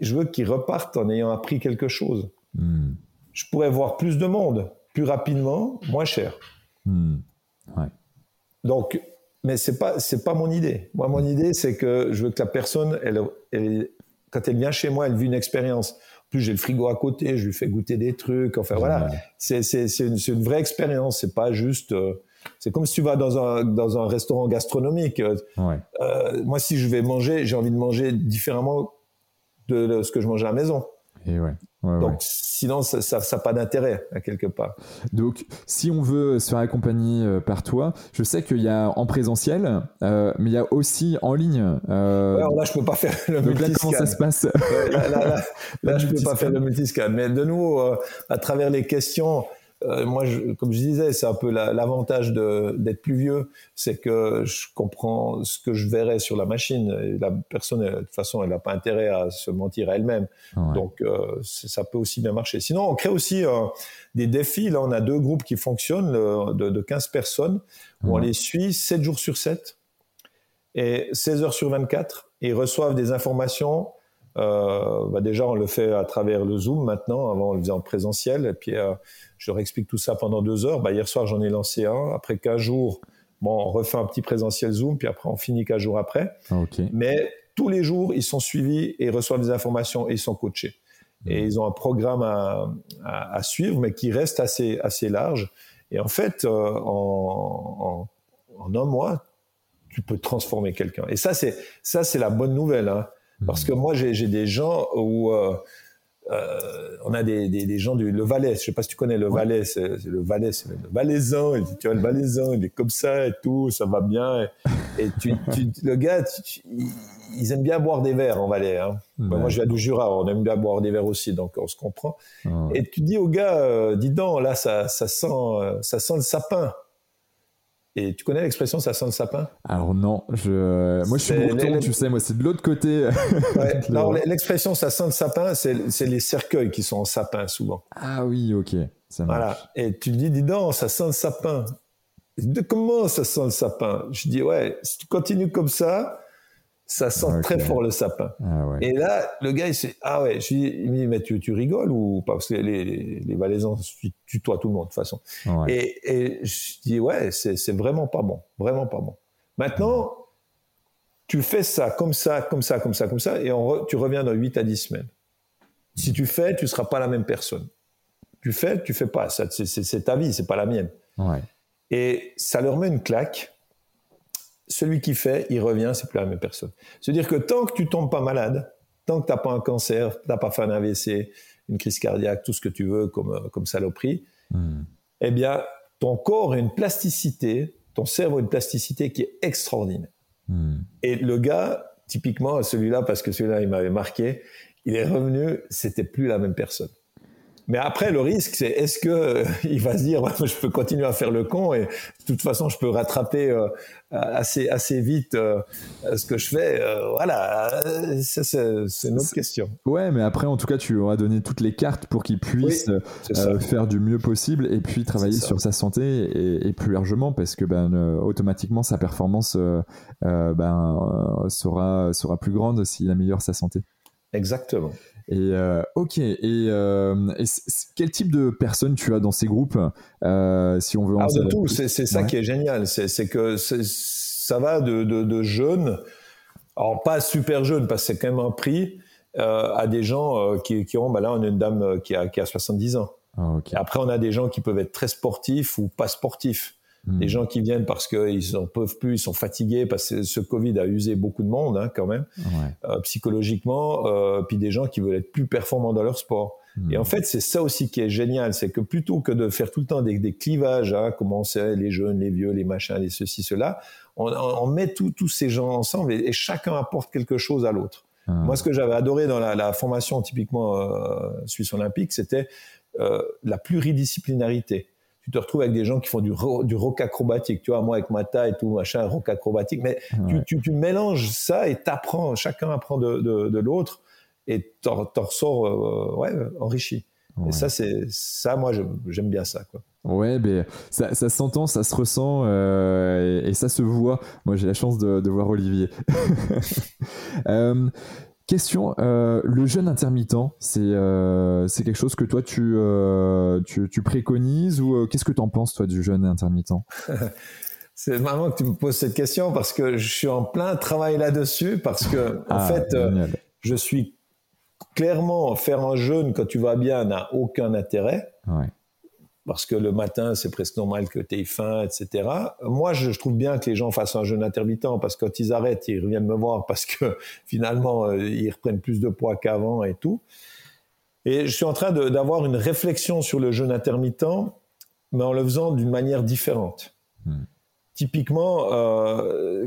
je veux qu'ils repartent en ayant appris quelque chose. Hmm. je pourrais voir plus de monde, plus rapidement, moins cher. Hmm. Donc, mais c'est pas c'est pas mon idée. Moi, mon idée, c'est que je veux que la personne, elle, elle, quand elle vient chez moi, elle vit une expérience. En plus, j'ai le frigo à côté, je lui fais goûter des trucs. Enfin voilà, c'est c'est une, une, vraie expérience. C'est pas juste. Euh, c'est comme si tu vas dans un dans un restaurant gastronomique. Ouais. Euh, moi, si je vais manger, j'ai envie de manger différemment de, ce que je mange à la maison. Et ouais. Donc sinon, ça n'a pas d'intérêt à quelque part. Donc si on veut se faire accompagner euh, par toi, je sais qu'il y a en présentiel, euh, mais il y a aussi en ligne. Euh... Ouais, là, je peux pas faire le Donc là, comment ça se passe Là, là, là, là je peux pas faire le multiscan. Mais de nouveau, à travers les questions, euh, moi, je, comme je disais, c'est un peu l'avantage d'être plus vieux, c'est que je comprends ce que je verrais sur la machine. Et la personne, de toute façon, elle n'a pas intérêt à se mentir à elle-même. Donc, euh, ça peut aussi bien marcher. Sinon, on crée aussi euh, des défis. Là, on a deux groupes qui fonctionnent de, de 15 personnes, où on les suit 7 jours sur 7 et 16 heures sur 24. Et ils reçoivent des informations euh, bah déjà, on le fait à travers le Zoom maintenant. Avant, on le faisait en présentiel. Et puis, euh, je leur explique tout ça pendant deux heures. Bah, hier soir, j'en ai lancé un. Après 15 jours, bon, on refait un petit présentiel Zoom. Puis après, on finit 15 jours après. Ah, Mais tous les jours, ils sont suivis et reçoivent des informations et ils sont coachés. Et mmh. ils ont un programme à, à, à, suivre, mais qui reste assez, assez large. Et en fait, euh, en, en, en, un mois, tu peux transformer quelqu'un. Et ça, c'est ça, c'est la bonne nouvelle. Hein. Parce que moi, j'ai des gens où euh, euh, on a des, des, des, gens du le Valais. Je sais pas si tu connais le Valais. C'est le Valais, c'est le Valaisan. Tu vois, le Valaisan, il est comme ça et tout, ça va bien. Et, tu, tu, le gars, ils aiment bien boire des verres en Valais. Hein. moi, je viens du Jura, on aime bien boire des verres aussi, donc on se comprend. Et tu dis au gars, euh, dis donc, là, ça, ça sent, ça sent le sapin. Et tu connais l'expression ça sent le sapin? Alors non, je, moi je suis breton, tu sais, moi c'est de l'autre côté. Ouais, l'expression ça sent le sapin, c'est les cercueils qui sont en sapin souvent. Ah oui, ok, ça marche. Voilà, et tu dis, dis donc, ça sent le sapin. De comment ça sent le sapin? Je dis, ouais, si tu continues comme ça, ça sent très fort le sapin. Ah et là, le gars, il s'est, ah ouais, je lui dis, mais tu, tu rigoles ou pas? Parce que les, les, les Valaisans tutoient tout le monde de toute façon. Et, et, je dis, ouais, c'est vraiment pas bon, vraiment pas bon. Maintenant, tu fais ça comme ça, comme ça, comme ça, comme ça, et tu reviens dans 8 à 10 semaines. Si tu fais, tu seras pas la même personne. Tu fais, tu fais pas. C'est ta vie, c'est pas la mienne. Et ça leur met une claque celui qui fait, il revient, c'est plus la même personne. C'est-à-dire que tant que tu tombes pas malade, tant que tu n'as pas un cancer, tu n'as pas fait un AVC, une crise cardiaque, tout ce que tu veux comme, euh, comme saloperie, hmm. eh bien, ton corps a une plasticité, ton cerveau a une plasticité qui est extraordinaire. Hmm. Et le gars, typiquement, celui-là, parce que celui-là, il m'avait marqué, il est revenu, c'était plus la même personne. Mais après, le risque, c'est est-ce que euh, il va se dire, je peux continuer à faire le con et de toute façon, je peux rattraper euh, assez assez vite euh, ce que je fais. voilà, c'est une autre question. Ouais, mais après, en tout cas, tu auras donné toutes les cartes pour qu'il puisse faire du mieux possible et puis travailler sur sa santé et, plus largement parce que ben automatiquement sa performance ben sera sera plus grande s'il améliore sa santé. Exactement. Et euh, ok. Et, euh, quel type de personnes tu as dans ces groupes euh, Si on veut. En de tout. C'est ça qui est génial. C'est que ça va de, de, de, jeunes, alors pas super jeunes parce que c'est quand même un prix, à des gens qui, qui ont. Bah là, on a une dame qui a, qui a 70 ans. Ah, après, on a des gens qui peuvent être très sportifs ou pas sportifs. Des hmm. gens qui viennent parce qu'ils n'en peuvent plus, ils sont fatigués parce que ce Covid a usé beaucoup de monde hein, quand même, euh, psychologiquement, euh, puis des gens qui veulent être plus performants dans leur sport. Et en hmm. fait, c'est ça aussi qui est génial, c'est que plutôt que de faire tout le temps des, des clivages, hein, comment c'est les jeunes, les vieux, les machins, les ceci, cela, on, on met tous ces gens ensemble et, chacun apporte quelque chose à l'autre. Ah. Moi, ce que j'avais adoré dans la, la formation typiquement euh, Suisse olympique, c'était euh, la pluridisciplinarité tu te retrouves avec des gens qui font du, du rock acrobatique. Tu vois, moi avec ma taille et tout, machin, rock acrobatique. Mais tu, tu, mélanges ça et t'apprends, chacun apprend de, de, de l'autre et t'en, ressors euh, ouais, enrichi. Et ça, c'est ça, moi, j'aime bien ça. Quoi. Ouais, mais ça, ça s'entend, ça se ressent euh, et, ça se voit. Moi, j'ai la chance de, de voir Olivier. euh, question, le jeûne intermittent, c'est c'est quelque chose que toi tu, tu, tu, préconises ou qu'est-ce que tu en penses toi du jeûne intermittent? C'est marrant que tu me poses cette question parce que je suis en plein travail là-dessus parce que en ah, fait, je suis clairement faire un jeûne quand tu vas bien n'a aucun intérêt. Parce que le matin, c'est presque normal que tu aies faim, etc. Moi, je, trouve bien que les gens fassent un jeûne intermittent parce que quand ils arrêtent, ils reviennent me voir parce que finalement, euh, ils reprennent plus de poids qu'avant et tout. Et je suis en train d'avoir une réflexion sur le jeûne intermittent, mais en le faisant d'une manière différente. Hmm. Typiquement, euh,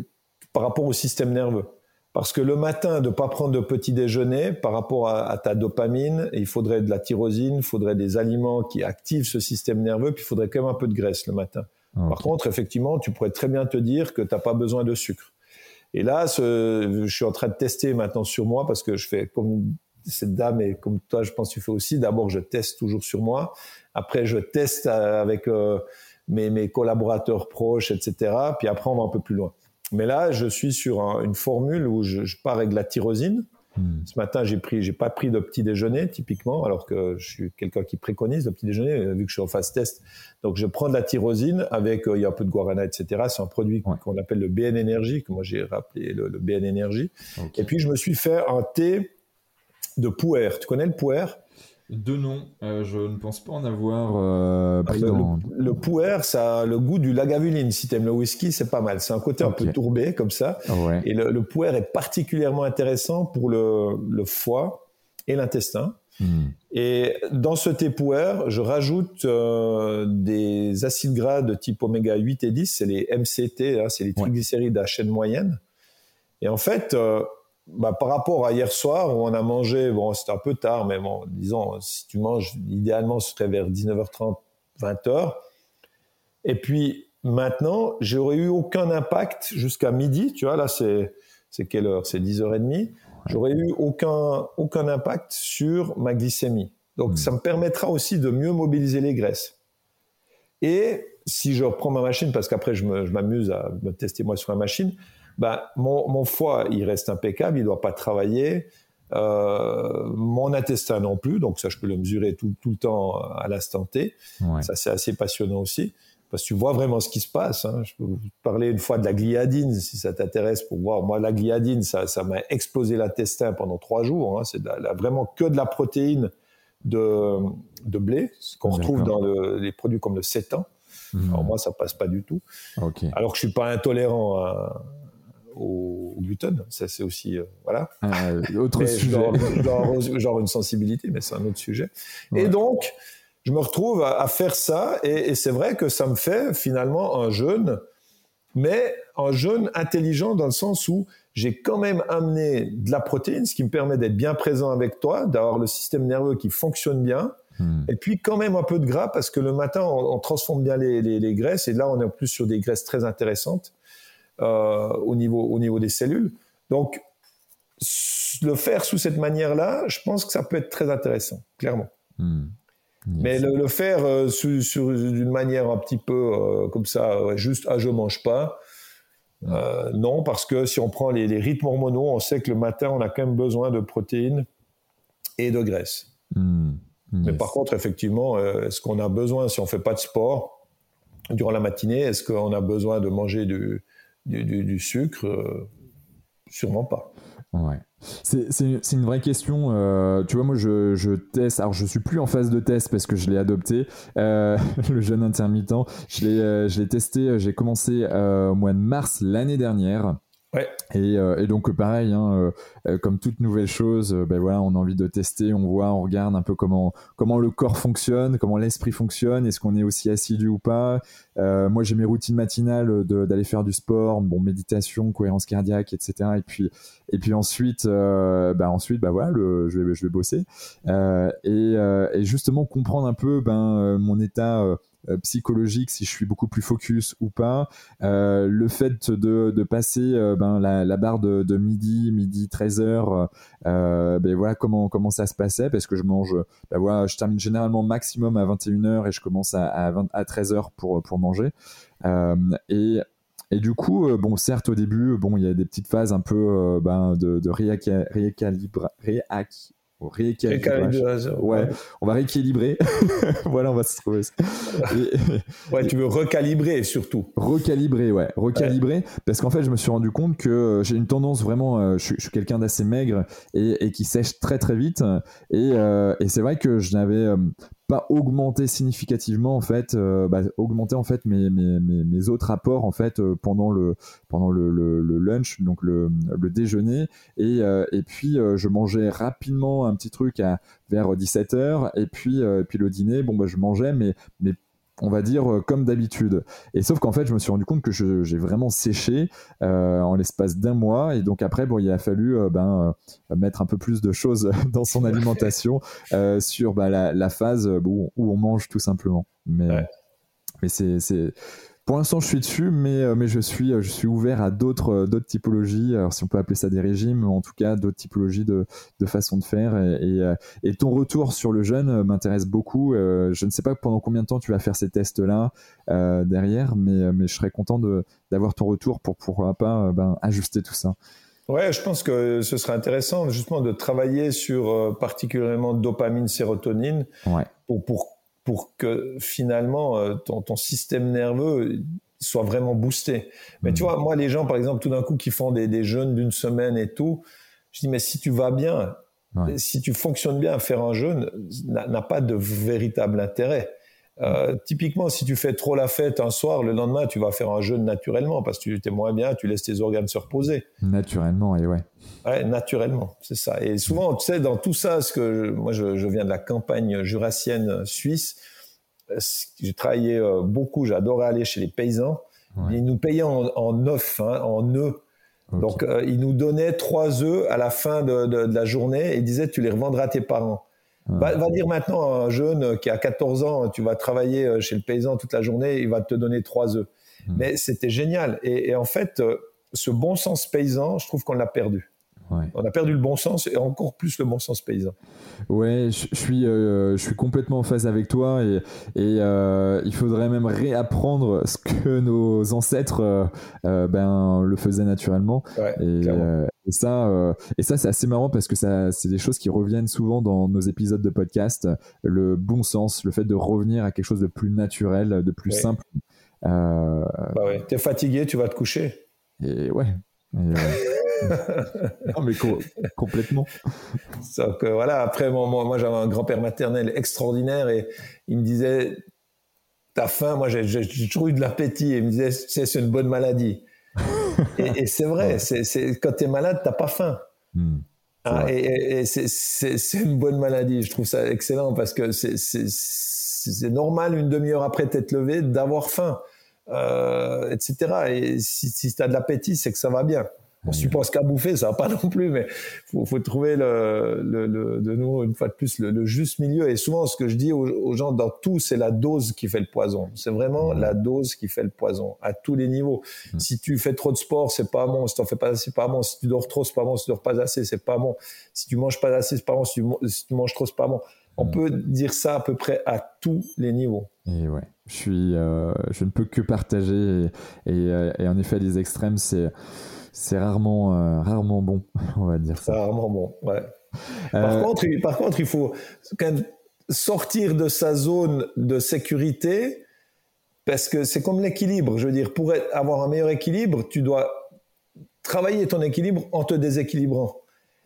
par rapport au système nerveux. Parce que le matin, de ne pas prendre de petit déjeuner par rapport à, ta dopamine, il faudrait de la tyrosine, il faudrait des aliments qui activent ce système nerveux, puis il faudrait quand même un peu de graisse le matin. Par contre, effectivement, tu pourrais très bien te dire que tu n'as pas besoin de sucre. Et là, je suis en train de tester maintenant sur moi parce que je fais comme cette dame et comme toi, je pense que tu fais aussi. D'abord, je teste toujours sur moi. Après, je teste avec euh, mes, mes collaborateurs proches, etc. Puis après, on va un peu plus loin. Mais là, je suis sur une formule où je, pars avec de la tyrosine. Hmm. Ce matin, j'ai pris, j'ai pas pris de petit déjeuner typiquement, alors que je suis quelqu'un qui préconise le petit déjeuner euh, vu que je suis en phase test. Donc, je prends de la tyrosine avec, euh, il y a un peu de guarana, etc. C'est un produit qu'on appelle le BN Energy, que moi j'ai rappelé le, BN Energy. Et puis, je me suis fait un thé de pouer. Tu connais le pouer deux noms, euh, je ne pense pas en avoir euh, pris le, dans... Le, pouer, ça a le goût du lagavulin. Si tu aimes le whisky, c'est pas mal. C'est un côté un peu tourbé comme ça. Et le, le pouer est particulièrement intéressant pour le, foie et l'intestin. Hmm. Et dans ce thé pouer, je rajoute euh, des acides gras de type oméga 8 et 10, c'est les MCT, hein, c'est les triglycérides à chaîne moyenne. Et en fait, bah, par rapport à hier soir où on a mangé, bon, c'était un peu tard, mais bon, disons, si tu manges, idéalement, ce serait vers 19h30, 20h. Et puis, maintenant, j'aurais eu aucun impact jusqu'à midi, tu vois, là, c'est, c'est quelle heure? C'est 10h30. J'aurais eu aucun, aucun impact sur ma glycémie. Donc, hmm. ça me permettra aussi de mieux mobiliser les graisses. Et si je reprends ma machine, parce qu'après, je m'amuse à me tester moi sur la machine, ben, mon, foie, il reste impeccable, il ne doit pas travailler. Euh, mon intestin non plus, donc ça, je peux le mesurer tout, le temps à l'instant T. Ça, c'est assez passionnant aussi, parce que tu vois vraiment ce qui se passe. Hein. Je peux vous parler une fois de la gliadine, si ça t'intéresse, pour voir. Moi, la gliadine, ça, ça m'a explosé l'intestin pendant trois jours. Hein. C'est vraiment que de la protéine de, de blé, ce qu'on retrouve dans les produits comme le sétan. Mmh. Alors moi, ça passe pas du tout. Alors que je suis pas intolérant à, au, gluten. Ça, c'est aussi, euh, voilà. Euh, autre sujet. Genre, une sensibilité, mais c'est un autre sujet. Et donc, je me retrouve à, faire ça, et, c'est vrai que ça me fait finalement un jeûne, mais un jeûne intelligent dans le sens où j'ai quand même amené de la protéine, ce qui me permet d'être bien présent avec toi, d'avoir le système nerveux qui fonctionne bien, hmm. et puis quand même un peu de gras parce que le matin on, transforme bien les, les, graisses et là on est en plus sur des graisses très intéressantes au, niveau, au niveau des cellules. Donc, le faire sous cette manière-là, je pense que ça peut être très intéressant, clairement. Hmm. Mais le, faire euh, sur, d'une manière un petit peu euh, comme ça, juste ah je mange pas, non parce que si on prend les, rythmes hormonaux, on sait que le matin on a quand même besoin de protéines et de graisse. Hmm. Mais par contre, effectivement, est-ce qu'on a besoin si on fait pas de sport durant la matinée, est-ce qu'on a besoin de manger du, du, sucre euh, Sûrement pas. C'est une vraie question. Euh, tu vois, moi, je, je, teste. Alors, je suis plus en phase de test parce que je l'ai adopté, euh, le jeûne intermittent. Je l'ai testé. J'ai commencé au mois de mars l'année dernière. Et, euh, et, donc pareil, hein, euh, euh, comme toute nouvelle chose, ben voilà, on a envie de tester, on voit, on regarde un peu comment comment le corps fonctionne, comment l'esprit fonctionne, est-ce qu'on est aussi assidu ou pas. moi, j'ai mes routines matinales d'aller faire du sport, bon méditation, cohérence cardiaque, etc. Et puis et puis ensuite, bah ensuite, bah voilà, le, je vais je vais bosser et, et justement comprendre un peu ben mon état euh, psychologique, si je suis beaucoup plus focus ou pas. Euh, le fait de, de passer euh, ben, la, la, barre de, midi, midi 13h, ben voilà comment, comment ça se passait, parce que je mange, ben voilà, je termine généralement maximum à 21h et je commence à, à, à 13h pour, pour manger. et et du coup, bon, certes, au début, bon, il y a des petites phases un peu ben, de, de rééquilibrage Ouais, on va rééquilibrer. voilà, on va se trouver. ouais, tu veux recalibrer surtout. Recalibrer, ouais, recalibrer. Parce qu'en fait, je me suis rendu compte que euh, j'ai une tendance vraiment. Euh, je, suis quelqu'un d'assez maigre et, qui sèche très très vite. Et, euh, et c'est vrai que je n'avais pas augmenter significativement en fait euh, bah, augmenter en fait mes, mes, mes, autres apports en fait euh, pendant le pendant le, le, lunch donc le, le déjeuner. Et, euh, et puis je mangeais rapidement un petit truc à vers 17h et puis et puis le dîner bon bah je mangeais mais mais on va dire euh, comme d'habitude. Et sauf qu'en fait, je me suis rendu compte que j'ai vraiment séché euh, en l'espace d'un mois. Et donc après, bon, il a fallu euh, ben, mettre un peu plus de choses dans son alimentation sur bah, la, phase où, on mange tout simplement. Mais, mais c'est pour l'instant, je suis dessus, mais, euh, mais je, suis, euh, je suis ouvert à d'autres euh, d'autres typologies, alors si on peut appeler ça des régimes, en tout cas d'autres typologies de, de façon de faire. Et, et, ton retour sur le jeûne m'intéresse beaucoup. je ne sais pas pendant combien de temps tu vas faire ces tests-là derrière, mais, mais je serais content d'avoir ton retour pour pourquoi pas ben, ajuster tout ça. Ouais, je pense que ce serait intéressant justement de travailler sur particulièrement dopamine, sérotonine ouais. pour, pour pour que finalement euh, ton, ton, système nerveux soit vraiment boosté. Mais tu hmm. vois, moi, les gens, par exemple, tout d'un coup, qui font des, des jeûnes d'une semaine et tout, je dis, mais si tu vas bien, si tu fonctionnes bien, faire un jeûne n'a pas de véritable intérêt. Euh, typiquement, si tu fais trop la fête un soir, le lendemain, tu vas faire un jeûne naturellement parce que tu es moins bien, tu laisses tes organes se reposer. Naturellement, et ouais. Ouais, naturellement, c'est ça. Et souvent, tu sais, dans tout ça, ce que moi, je, je viens de la campagne jurassienne suisse. J'ai travaillé euh, beaucoup, j'adorais aller chez les paysans. Ils nous payaient en, en œufs, hein, en œufs. Donc, euh, ils nous donnaient trois œufs à la fin de, de, de la journée et ils disaient, tu les revendras à tes parents. Va, dire maintenant un jeune qui a 14 ans, tu vas travailler euh, chez le paysan toute la journée, il va te donner trois œufs. Hmm. Mais c'était génial. Et, en fait, euh, ce bon sens paysan, je trouve qu'on l'a perdu. On a perdu le bon sens et encore plus le bon sens paysan. Ouais, je, suis, euh, je suis complètement en phase avec toi et, et il faudrait même réapprendre ce que nos ancêtres ben, le faisaient naturellement. et, et ça, euh, et ça c'est assez marrant parce que ça, c'est des choses qui reviennent souvent dans nos épisodes de podcast. Le bon sens, le fait de revenir à quelque chose de plus naturel, de plus simple. Euh... Bah ouais. T'es fatigué, tu vas te coucher. Et ouais. Euh, non mais complètement. Donc, voilà. Après, moi, moi j'avais un grand-père maternel extraordinaire et il me disait, t'as faim. Moi, j'ai toujours eu de l'appétit. Et il me disait, c'est une bonne maladie et, c'est vrai, c'est, quand tu es malade, t'as pas faim. Hmm. Ah, et, c'est, une bonne maladie. Je trouve ça excellent parce que c'est, normal une demi-heure après t'être levé d'avoir faim, euh, etc. Et si, si tu as de l'appétit, c'est que ça va bien. On suppose qu'à bouffer, ça va pas non plus, mais faut, faut trouver le, le, le, de nouveau une fois de plus le, juste milieu. Et souvent, ce que je dis aux, gens dans tout, c'est la dose qui fait le poison. C'est vraiment la dose qui fait le poison à tous les niveaux. Si tu fais trop de sport, c'est pas bon. Si tu fais pas assez, c'est pas bon. Si tu dors trop, c'est pas bon. Si tu dors pas assez, c'est pas bon. Si tu manges pas assez, c'est pas bon. Si tu, manges trop, c'est pas bon. On peut dire ça à peu près à tous les niveaux. Et ouais, je suis, euh, je ne peux que partager. Et, et, euh, et en effet, les extrêmes, c'est c'est rarement, euh, rarement bon, on va dire ça. Rarement bon, ouais. Par, euh, contre, il, par contre, il faut quand même sortir de sa zone de sécurité parce que c'est comme l'équilibre. Je veux dire, pour avoir un meilleur équilibre, tu dois travailler ton équilibre en te déséquilibrant.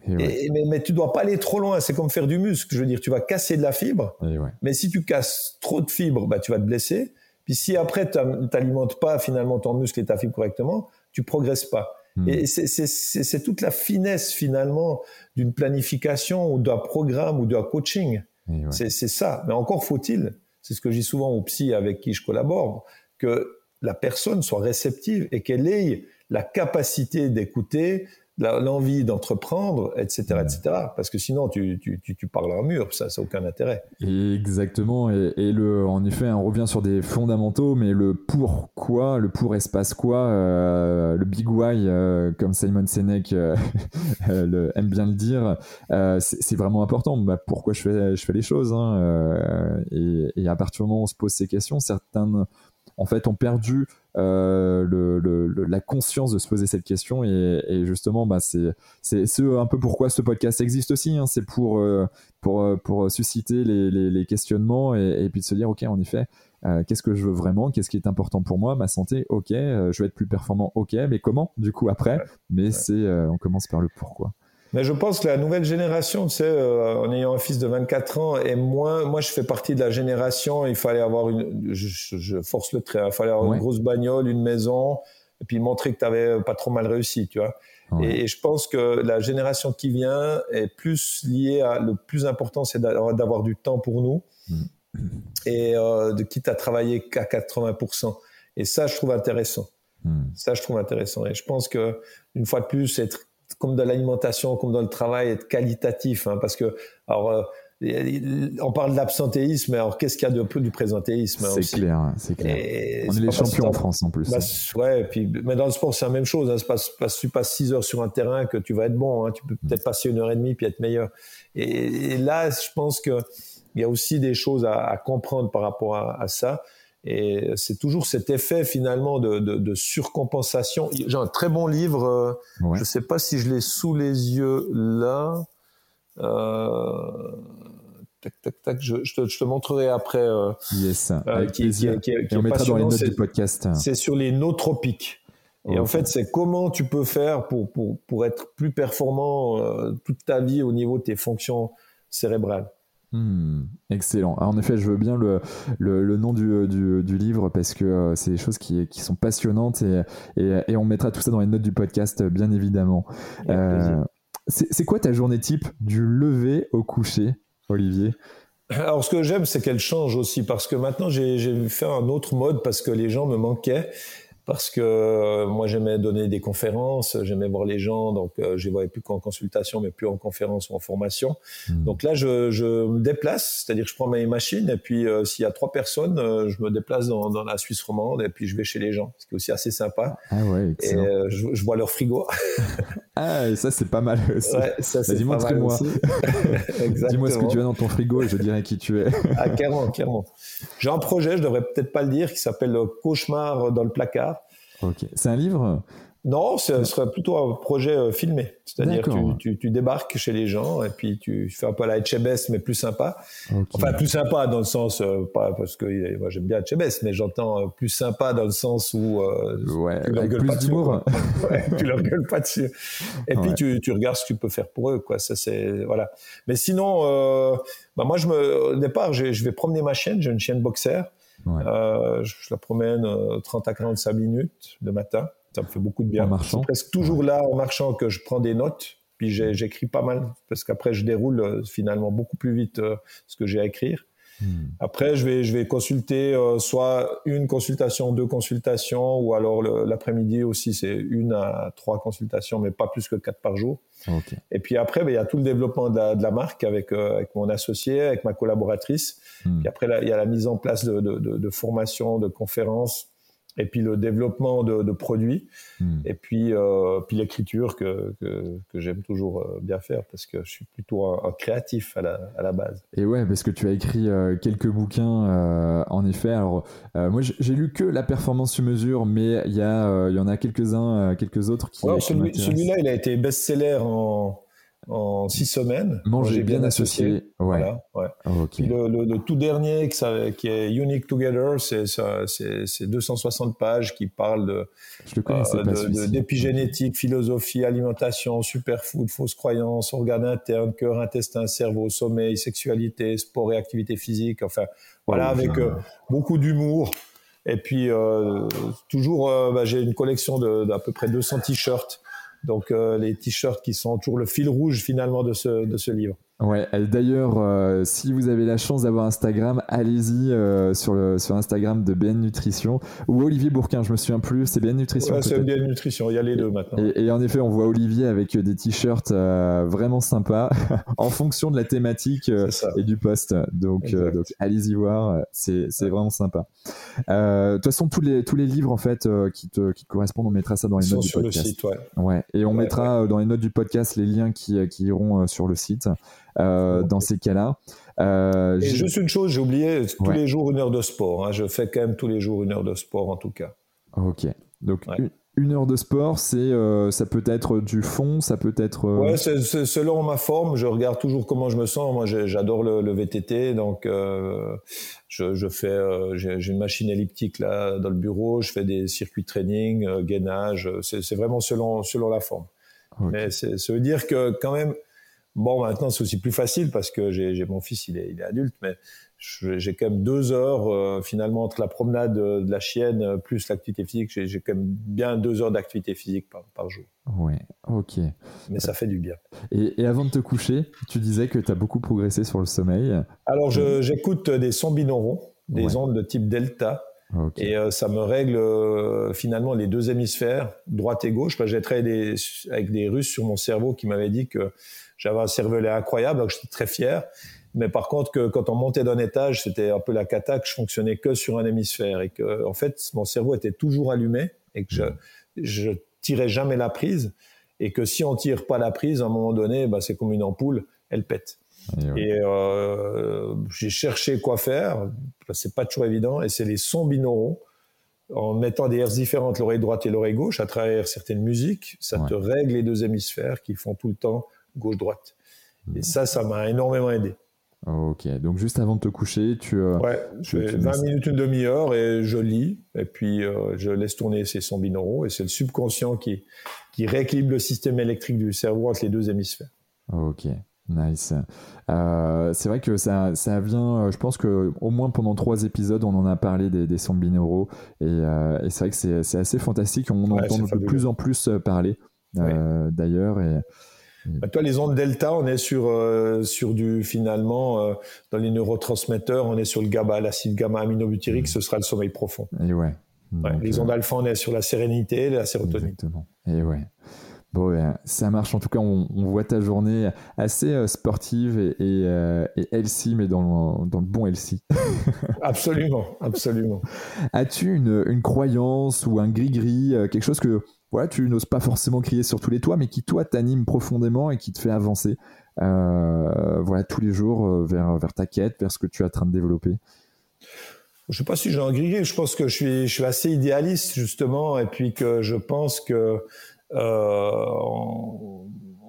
mais, mais, tu dois pas aller trop loin. C'est comme faire du muscle. Je veux dire, tu vas casser de la fibre. Mais si tu casses trop de fibres, bah, tu vas te blesser. Puis si après, tu n'alimentes pas finalement ton muscle et ta fibre correctement, tu progresses pas. Et hmm. c'est toute la finesse finalement d'une planification ou d'un programme ou d'un coaching. C'est ça. Mais encore faut-il, c'est ce que dis souvent aux psy avec qui je collabore, que la personne soit réceptive et qu'elle ait la capacité d'écouter, l'envie d'entreprendre, etc., etc. Parce que sinon, tu, tu, tu, parles à un mur, ça n'a aucun intérêt. Exactement. Et, et, le, en effet, on revient sur des fondamentaux, mais le pourquoi, le pour espace quoi, euh, le big why, euh, comme Simon Sinek euh, le, aime bien le dire, c'est vraiment important. Bah, pourquoi je fais, je fais les choses hein, et, et, à partir du moment où on se pose ces questions, certaines en fait, ont perdu euh, le, la conscience de se poser cette question et, justement bah c'est un peu pourquoi ce podcast existe aussi hein. c'est pour pour pour susciter les, les, questionnements et, puis de se dire ok en effet qu'est-ce que je veux vraiment? Qu'est-ce qui est important pour moi? Ma santé? Ok je vais être plus performant. Ok mais comment? Du coup après? Mais c'est on commence par le pourquoi mais je pense que la nouvelle génération, tu sais, euh, en ayant un fils de 24 ans, est moins. Moi, je fais partie de la génération. Il fallait avoir une. Je, force le trait. Il fallait avoir une grosse bagnole, une maison, et puis montrer que tu avais pas trop mal réussi, tu vois. Et, je pense que la génération qui vient est plus liée à. Le plus important, c'est d'avoir du temps pour nous, mm. et euh, de quitte à travailler qu'à 80%. Et ça, je trouve intéressant. Mm. Ça, je trouve intéressant. Et je pense que une fois de plus, être comme dans l'alimentation, comme dans le travail, être qualitatif, hein, parce que alors euh, on parle d'absentéisme, alors qu'est-ce qu'il y a de peu du présentéisme hein, C'est clair, c'est clair. on est les champions en France en plus. Bah, ouais, puis mais dans le sport c'est la même chose. Hein, pas, tu passes 6 heures sur un terrain que tu vas être bon. Hein, tu peux peut-être passer une heure et demie puis être meilleur. Et, là, je pense que il y a aussi des choses à, à comprendre par rapport à, à ça. Et c'est toujours cet effet finalement de, de, de surcompensation. J'ai un très bon livre, euh, je ne sais pas si je l'ai sous les yeux là. Euh, tac, tac, tac, je, je, te, je te, montrerai après. Euh, yes, euh, qui. Qui, qui, Et on mettra dans les notes du podcast. C'est sur les nootropiques. Et en fait, c'est comment tu peux faire pour, pour, pour être plus performant euh, toute ta vie au niveau de tes fonctions cérébrales. Hmm, excellent. en effet, je veux bien le, le, nom du, du, livre parce que euh, c'est des choses qui, qui sont passionnantes et, et, on mettra tout ça dans les notes du podcast, bien évidemment. Euh, c'est quoi ta journée type du lever au coucher, Olivier? Alors ce que j'aime, c'est qu'elle change aussi parce que maintenant j'ai fait un autre mode parce que les gens me manquaient parce que euh, moi j'aimais donner des conférences, j'aimais voir les gens, donc euh, je les voyais plus qu'en consultation, mais plus en conférence ou en formation. Hmm. Donc là, je, je me déplace, c'est-à-dire que je prends mes machines et puis euh, s'il y a trois personnes, euh, je me déplace dans, dans, la Suisse romande et puis je vais chez les gens, ce qui est aussi assez sympa. Ah ouais, excellent. Et je, je, vois leur frigo. ah, et ça c'est pas mal aussi. Ouais, ça c'est Dis-moi moi Dis-moi ce que tu as dans ton frigo et je dirai qui tu es. ah clairement, clairement. J'ai un projet, je devrais peut-être pas le dire, qui s'appelle Cauchemar dans le placard. Ok. C'est un livre? Non, ce serait plutôt un projet euh, filmé. C'est-à-dire que tu, tu, débarques chez les gens et puis tu fais un peu la HBS, mais plus sympa. Enfin, plus sympa dans le sens, euh, pas parce que moi j'aime bien HBS, mais j'entends euh, plus sympa dans le sens où ouais, tu leur gueules pas dessus. ouais, tu leur gueules pas dessus. Et puis tu, tu, regardes ce que tu peux faire pour eux, quoi. Ça c'est voilà. Mais sinon, bah moi je me, au départ, je vais promener ma chienne. J'ai une chienne boxer. Euh, je, la promène 30 à 45 minutes le matin. Ça me fait beaucoup de bien. C'est presque toujours là en marchant que je prends des notes. Puis j'écris pas mal parce qu'après je déroule euh, finalement beaucoup plus vite euh, ce que j'ai à écrire. Hmm. Après, je vais, je vais consulter euh, soit une consultation, deux consultations, ou alors l'après-midi aussi, c'est une à trois consultations, mais pas plus que quatre par jour. Et puis après, ben, il y a tout le développement de la, de la marque avec, avec mon associé, avec ma collaboratrice. Hmm. Puis après, il y a la mise en place de, de, de, de formations, de conférences et puis le développement de, de produits, hmm. et puis, euh, puis l'écriture que, que, que j'aime toujours euh, bien faire parce que je suis plutôt un, créatif à la, à la, base. Et ouais, parce que tu as écrit euh, quelques bouquins, euh, en effet. Alors, moi, j'ai lu que La performance sur mesure, mais il y, a, il y en a quelques-uns, quelques autres qui. Ouais, Celui-là, il a été best-seller en en six semaines. Manger bien, associé. Ouais. Voilà, ouais. Ah, le, le, le, tout dernier qui est Unique Together, c'est 260 pages qui parlent de, euh, d'épigénétique, philosophie, alimentation, superfood, fausses croyances, organes internes, cœur, intestin, cerveau, sommeil, sexualité, sport et activité physique. Enfin, voilà, avec euh, beaucoup d'humour. Et puis, euh, toujours, bah, j'ai une collection d'à peu près 200 t-shirts donc euh, les t-shirts qui sont toujours le fil rouge finalement de ce, de ce livre. Ouais, d'ailleurs, euh, si vous avez la chance d'avoir Instagram, allez-y euh, sur, le, sur Instagram de BN Nutrition ou Olivier Bourquin, je me souviens plus, c'est BN Nutrition. Ouais, c'est BN Nutrition, il y a les deux maintenant. Et, en effet, on voit Olivier avec des t-shirts vraiment sympas en fonction de la thématique et du poste. Donc, donc allez-y voir, c'est vraiment sympa. De toute façon, tous les, tous les livres en fait qui, te, qui correspondent, on mettra ça dans les notes du sur podcast. Le site, ouais. ouais. Et on mettra dans les notes du podcast les liens qui, qui iront sur le site. Euh, dans ces cas-là. Euh, Et juste une chose, j'ai oublié, tous les jours une heure de sport. Hein. Je fais quand même tous les jours une heure de sport en tout cas. Ok. Donc une heure de sport, c'est euh, ça peut être du fond, ça peut être. Ouais, c'est, selon ma forme. Je regarde toujours comment je me sens. Moi, j'adore le, VTT, donc je, je, fais. j'ai, une machine elliptique là dans le bureau. Je fais des circuits training, gainage. C'est, vraiment selon selon la forme. Mais ça veut dire que quand même. Bon, maintenant c'est aussi plus facile parce que j'ai, mon fils, il est, il est adulte, mais j'ai quand même deux heures euh, finalement entre la promenade de, la chienne euh, plus l'activité physique. J'ai quand même bien deux heures d'activité physique par, par, jour. Ouais, ok. Mais ça fait du bien. Et, avant de te coucher, tu disais que tu as beaucoup progressé sur le sommeil. Alors j'écoute des sons binauraux, des ondes de type delta. Et euh, ça me règle finalement les deux hémisphères, droite et gauche. J'ai travaillé avec des Russes sur mon cerveau qui m'avaient dit que j'avais un cervelet incroyable, donc j'étais très fier. Mais par contre, que quand on montait d'un étage, c'était un peu la cata, que je fonctionnais que sur un hémisphère et que, en fait, mon cerveau était toujours allumé et que je, je tirais jamais la prise et que si on tire pas la prise, à un moment donné, bah, c'est comme une ampoule, elle pète. Et, euh, j'ai cherché quoi faire. C'est pas toujours évident. Et c'est les sons binauraux en mettant des airs différentes, l'oreille droite et l'oreille gauche, à travers certaines musiques, ça te règle les deux hémisphères qui font tout le temps gauche-droite. Et ça, ça m'a énormément aidé. Ok, donc juste avant de te coucher, tu. Euh, ouais, je fais 20 minutes, une demi-heure et je lis, et puis euh, je laisse tourner ces sons binauraux, et c'est le subconscient qui, qui rééquilibre le système électrique du cerveau entre les deux hémisphères. Ok, nice. Euh, c'est vrai que ça, ça vient, je pense que au moins pendant trois épisodes, on en a parlé des, des sons binauraux, et, et c'est vrai que c'est assez fantastique, on en entend de plus en plus parler, d'ailleurs, et. Mm. Bah, toi, les ondes delta, on est sur euh, sur du finalement euh, dans les neurotransmetteurs, on est sur le GABA, l'acide gamma aminobutyrique, mm. ce sera le sommeil profond. Et ouais. les ondes euh, alpha, on est sur la sérénité, la sérotonine. Exactement. Et ouais. Bon, ben, ça marche. En tout cas, on, voit ta journée assez sportive et, et, healthy, mais dans le, dans le bon healthy. absolument, absolument. As-tu une, une, croyance ou un gris-gris, quelque chose que voilà, tu n'oses pas forcément crier sur tous les toits, mais qui toi t'anime profondément et qui te fait avancer, euh, voilà, tous les jours euh, vers vers ta quête, vers ce que tu es en train de développer. Je sais pas si j'ai un grillé, je pense que je suis je suis assez idéaliste justement, et puis que je pense que euh,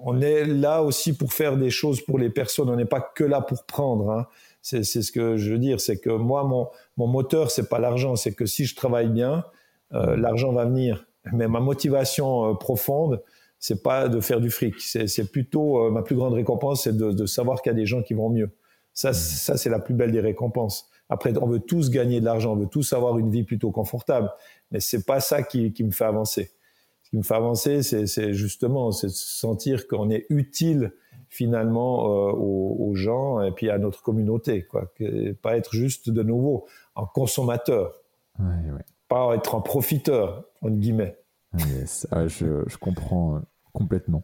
on, est là aussi pour faire des choses pour les personnes. On n'est pas que là pour prendre. Hein. C'est ce que je veux dire, c'est que moi mon mon moteur c'est pas l'argent, c'est que si je travaille bien, l'argent va venir mais ma motivation euh, profonde, c'est pas de faire du fric. C'est plutôt euh, ma plus grande récompense, c'est de, de, savoir qu'il y a des gens qui vont mieux. Ça, mmh. ça c'est la plus belle des récompenses. Après, on veut tous gagner de l'argent, on veut tous avoir une vie plutôt confortable, mais c'est pas ça qui, qui, me fait avancer. Ce qui me fait avancer, c'est justement c'est sentir qu'on est utile finalement euh, aux, aux, gens et puis à notre communauté, quoi. Que, pas être juste de nouveau un consommateur. Ouais, ouais pas être un profiteur, entre guillemets. Ah, ah, je, je, comprends euh, complètement.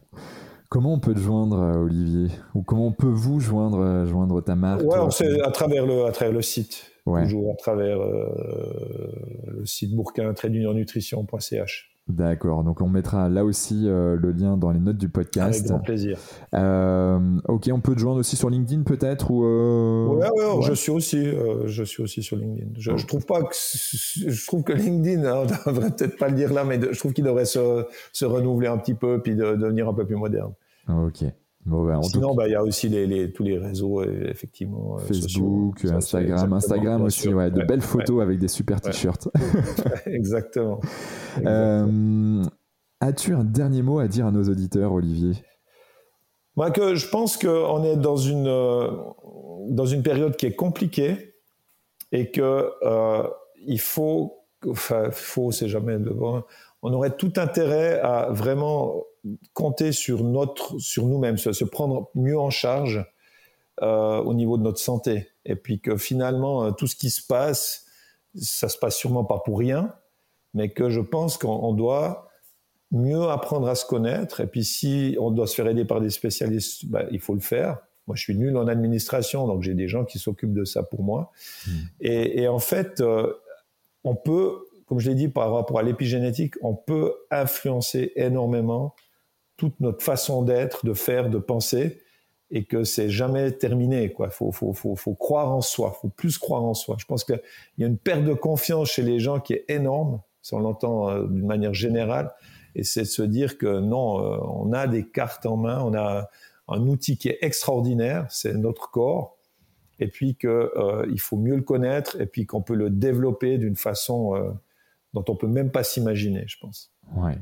Comment on peut te joindre, euh, Olivier? Ou comment on peut vous joindre, euh, joindre ta marque Ouais, c'est à travers le, à travers le site. Toujours à travers le site bourquin-nutrition.ch. D'accord, donc on mettra là aussi euh, le lien dans les notes du podcast. Avec grand plaisir. Euh, ok, on peut te joindre aussi sur LinkedIn peut-être ou euh, ouais, ouais, je suis aussi, je suis aussi sur LinkedIn. Je, trouve pas que je trouve que LinkedIn, hein, on devrait peut-être pas le dire là, mais je trouve qu'il devrait se, se, renouveler un petit peu puis de, devenir un peu plus moderne. Ok. Ben, Sinon, bah, il y a aussi les, les, tous les réseaux, effectivement. Facebook, Instagram. Instagram aussi, ouais, de belles photos avec des super t-shirts. Exactement. Euh, as-tu un dernier mot à dire à nos auditeurs, Olivier? Moi, que je pense qu'on est dans une, euh, dans une période qui est compliquée et que euh, il faut, enfin, faut, c'est jamais le bon. On aurait tout intérêt à vraiment compter sur notre, sur nous-mêmes, se, prendre mieux en charge euh, au niveau de notre santé, et puis que finalement euh, tout ce qui se passe, ça se passe sûrement pas pour rien, mais que je pense qu'on doit mieux apprendre à se connaître, et puis si on doit se faire aider par des spécialistes, ben, il faut le faire. Moi, je suis nul en administration, donc j'ai des gens qui s'occupent de ça pour moi. Mmh. Et, et, en fait, euh, on peut, comme je l'ai dit par rapport à l'épigénétique, on peut influencer énormément toute notre façon d'être, de faire, de penser, et que c'est jamais terminé. Quoi, faut, faut, faut, faut croire en soi, faut plus croire en soi. Je pense qu'il y a une perte de confiance chez les gens qui est énorme. on l'entend d'une manière générale, et c'est de se dire que non, on a des cartes en main, on a un outil qui est extraordinaire, c'est notre corps, et puis qu'il faut mieux le connaître, et puis qu'on peut le développer d'une façon dont on peut même pas s'imaginer, je pense. Ouais.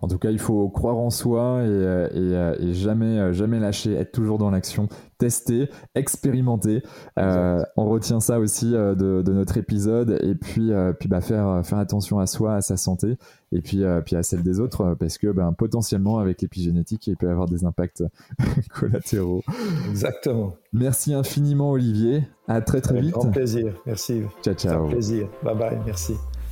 En tout cas, il faut croire en soi et, euh, euh, jamais, euh, jamais lâcher, être toujours dans l'action, tester, expérimenter. on retient ça aussi de, notre épisode et puis, puis bah, faire, faire attention à soi, à sa santé et puis, puis à celle des autres parce que ben, potentiellement avec l'épigénétique, il peut y avoir des impacts collatéraux. Exactement. Merci infiniment Olivier. À très très avec vite. Grand plaisir. Merci. Ciao ciao. Un plaisir. Bye bye. Merci.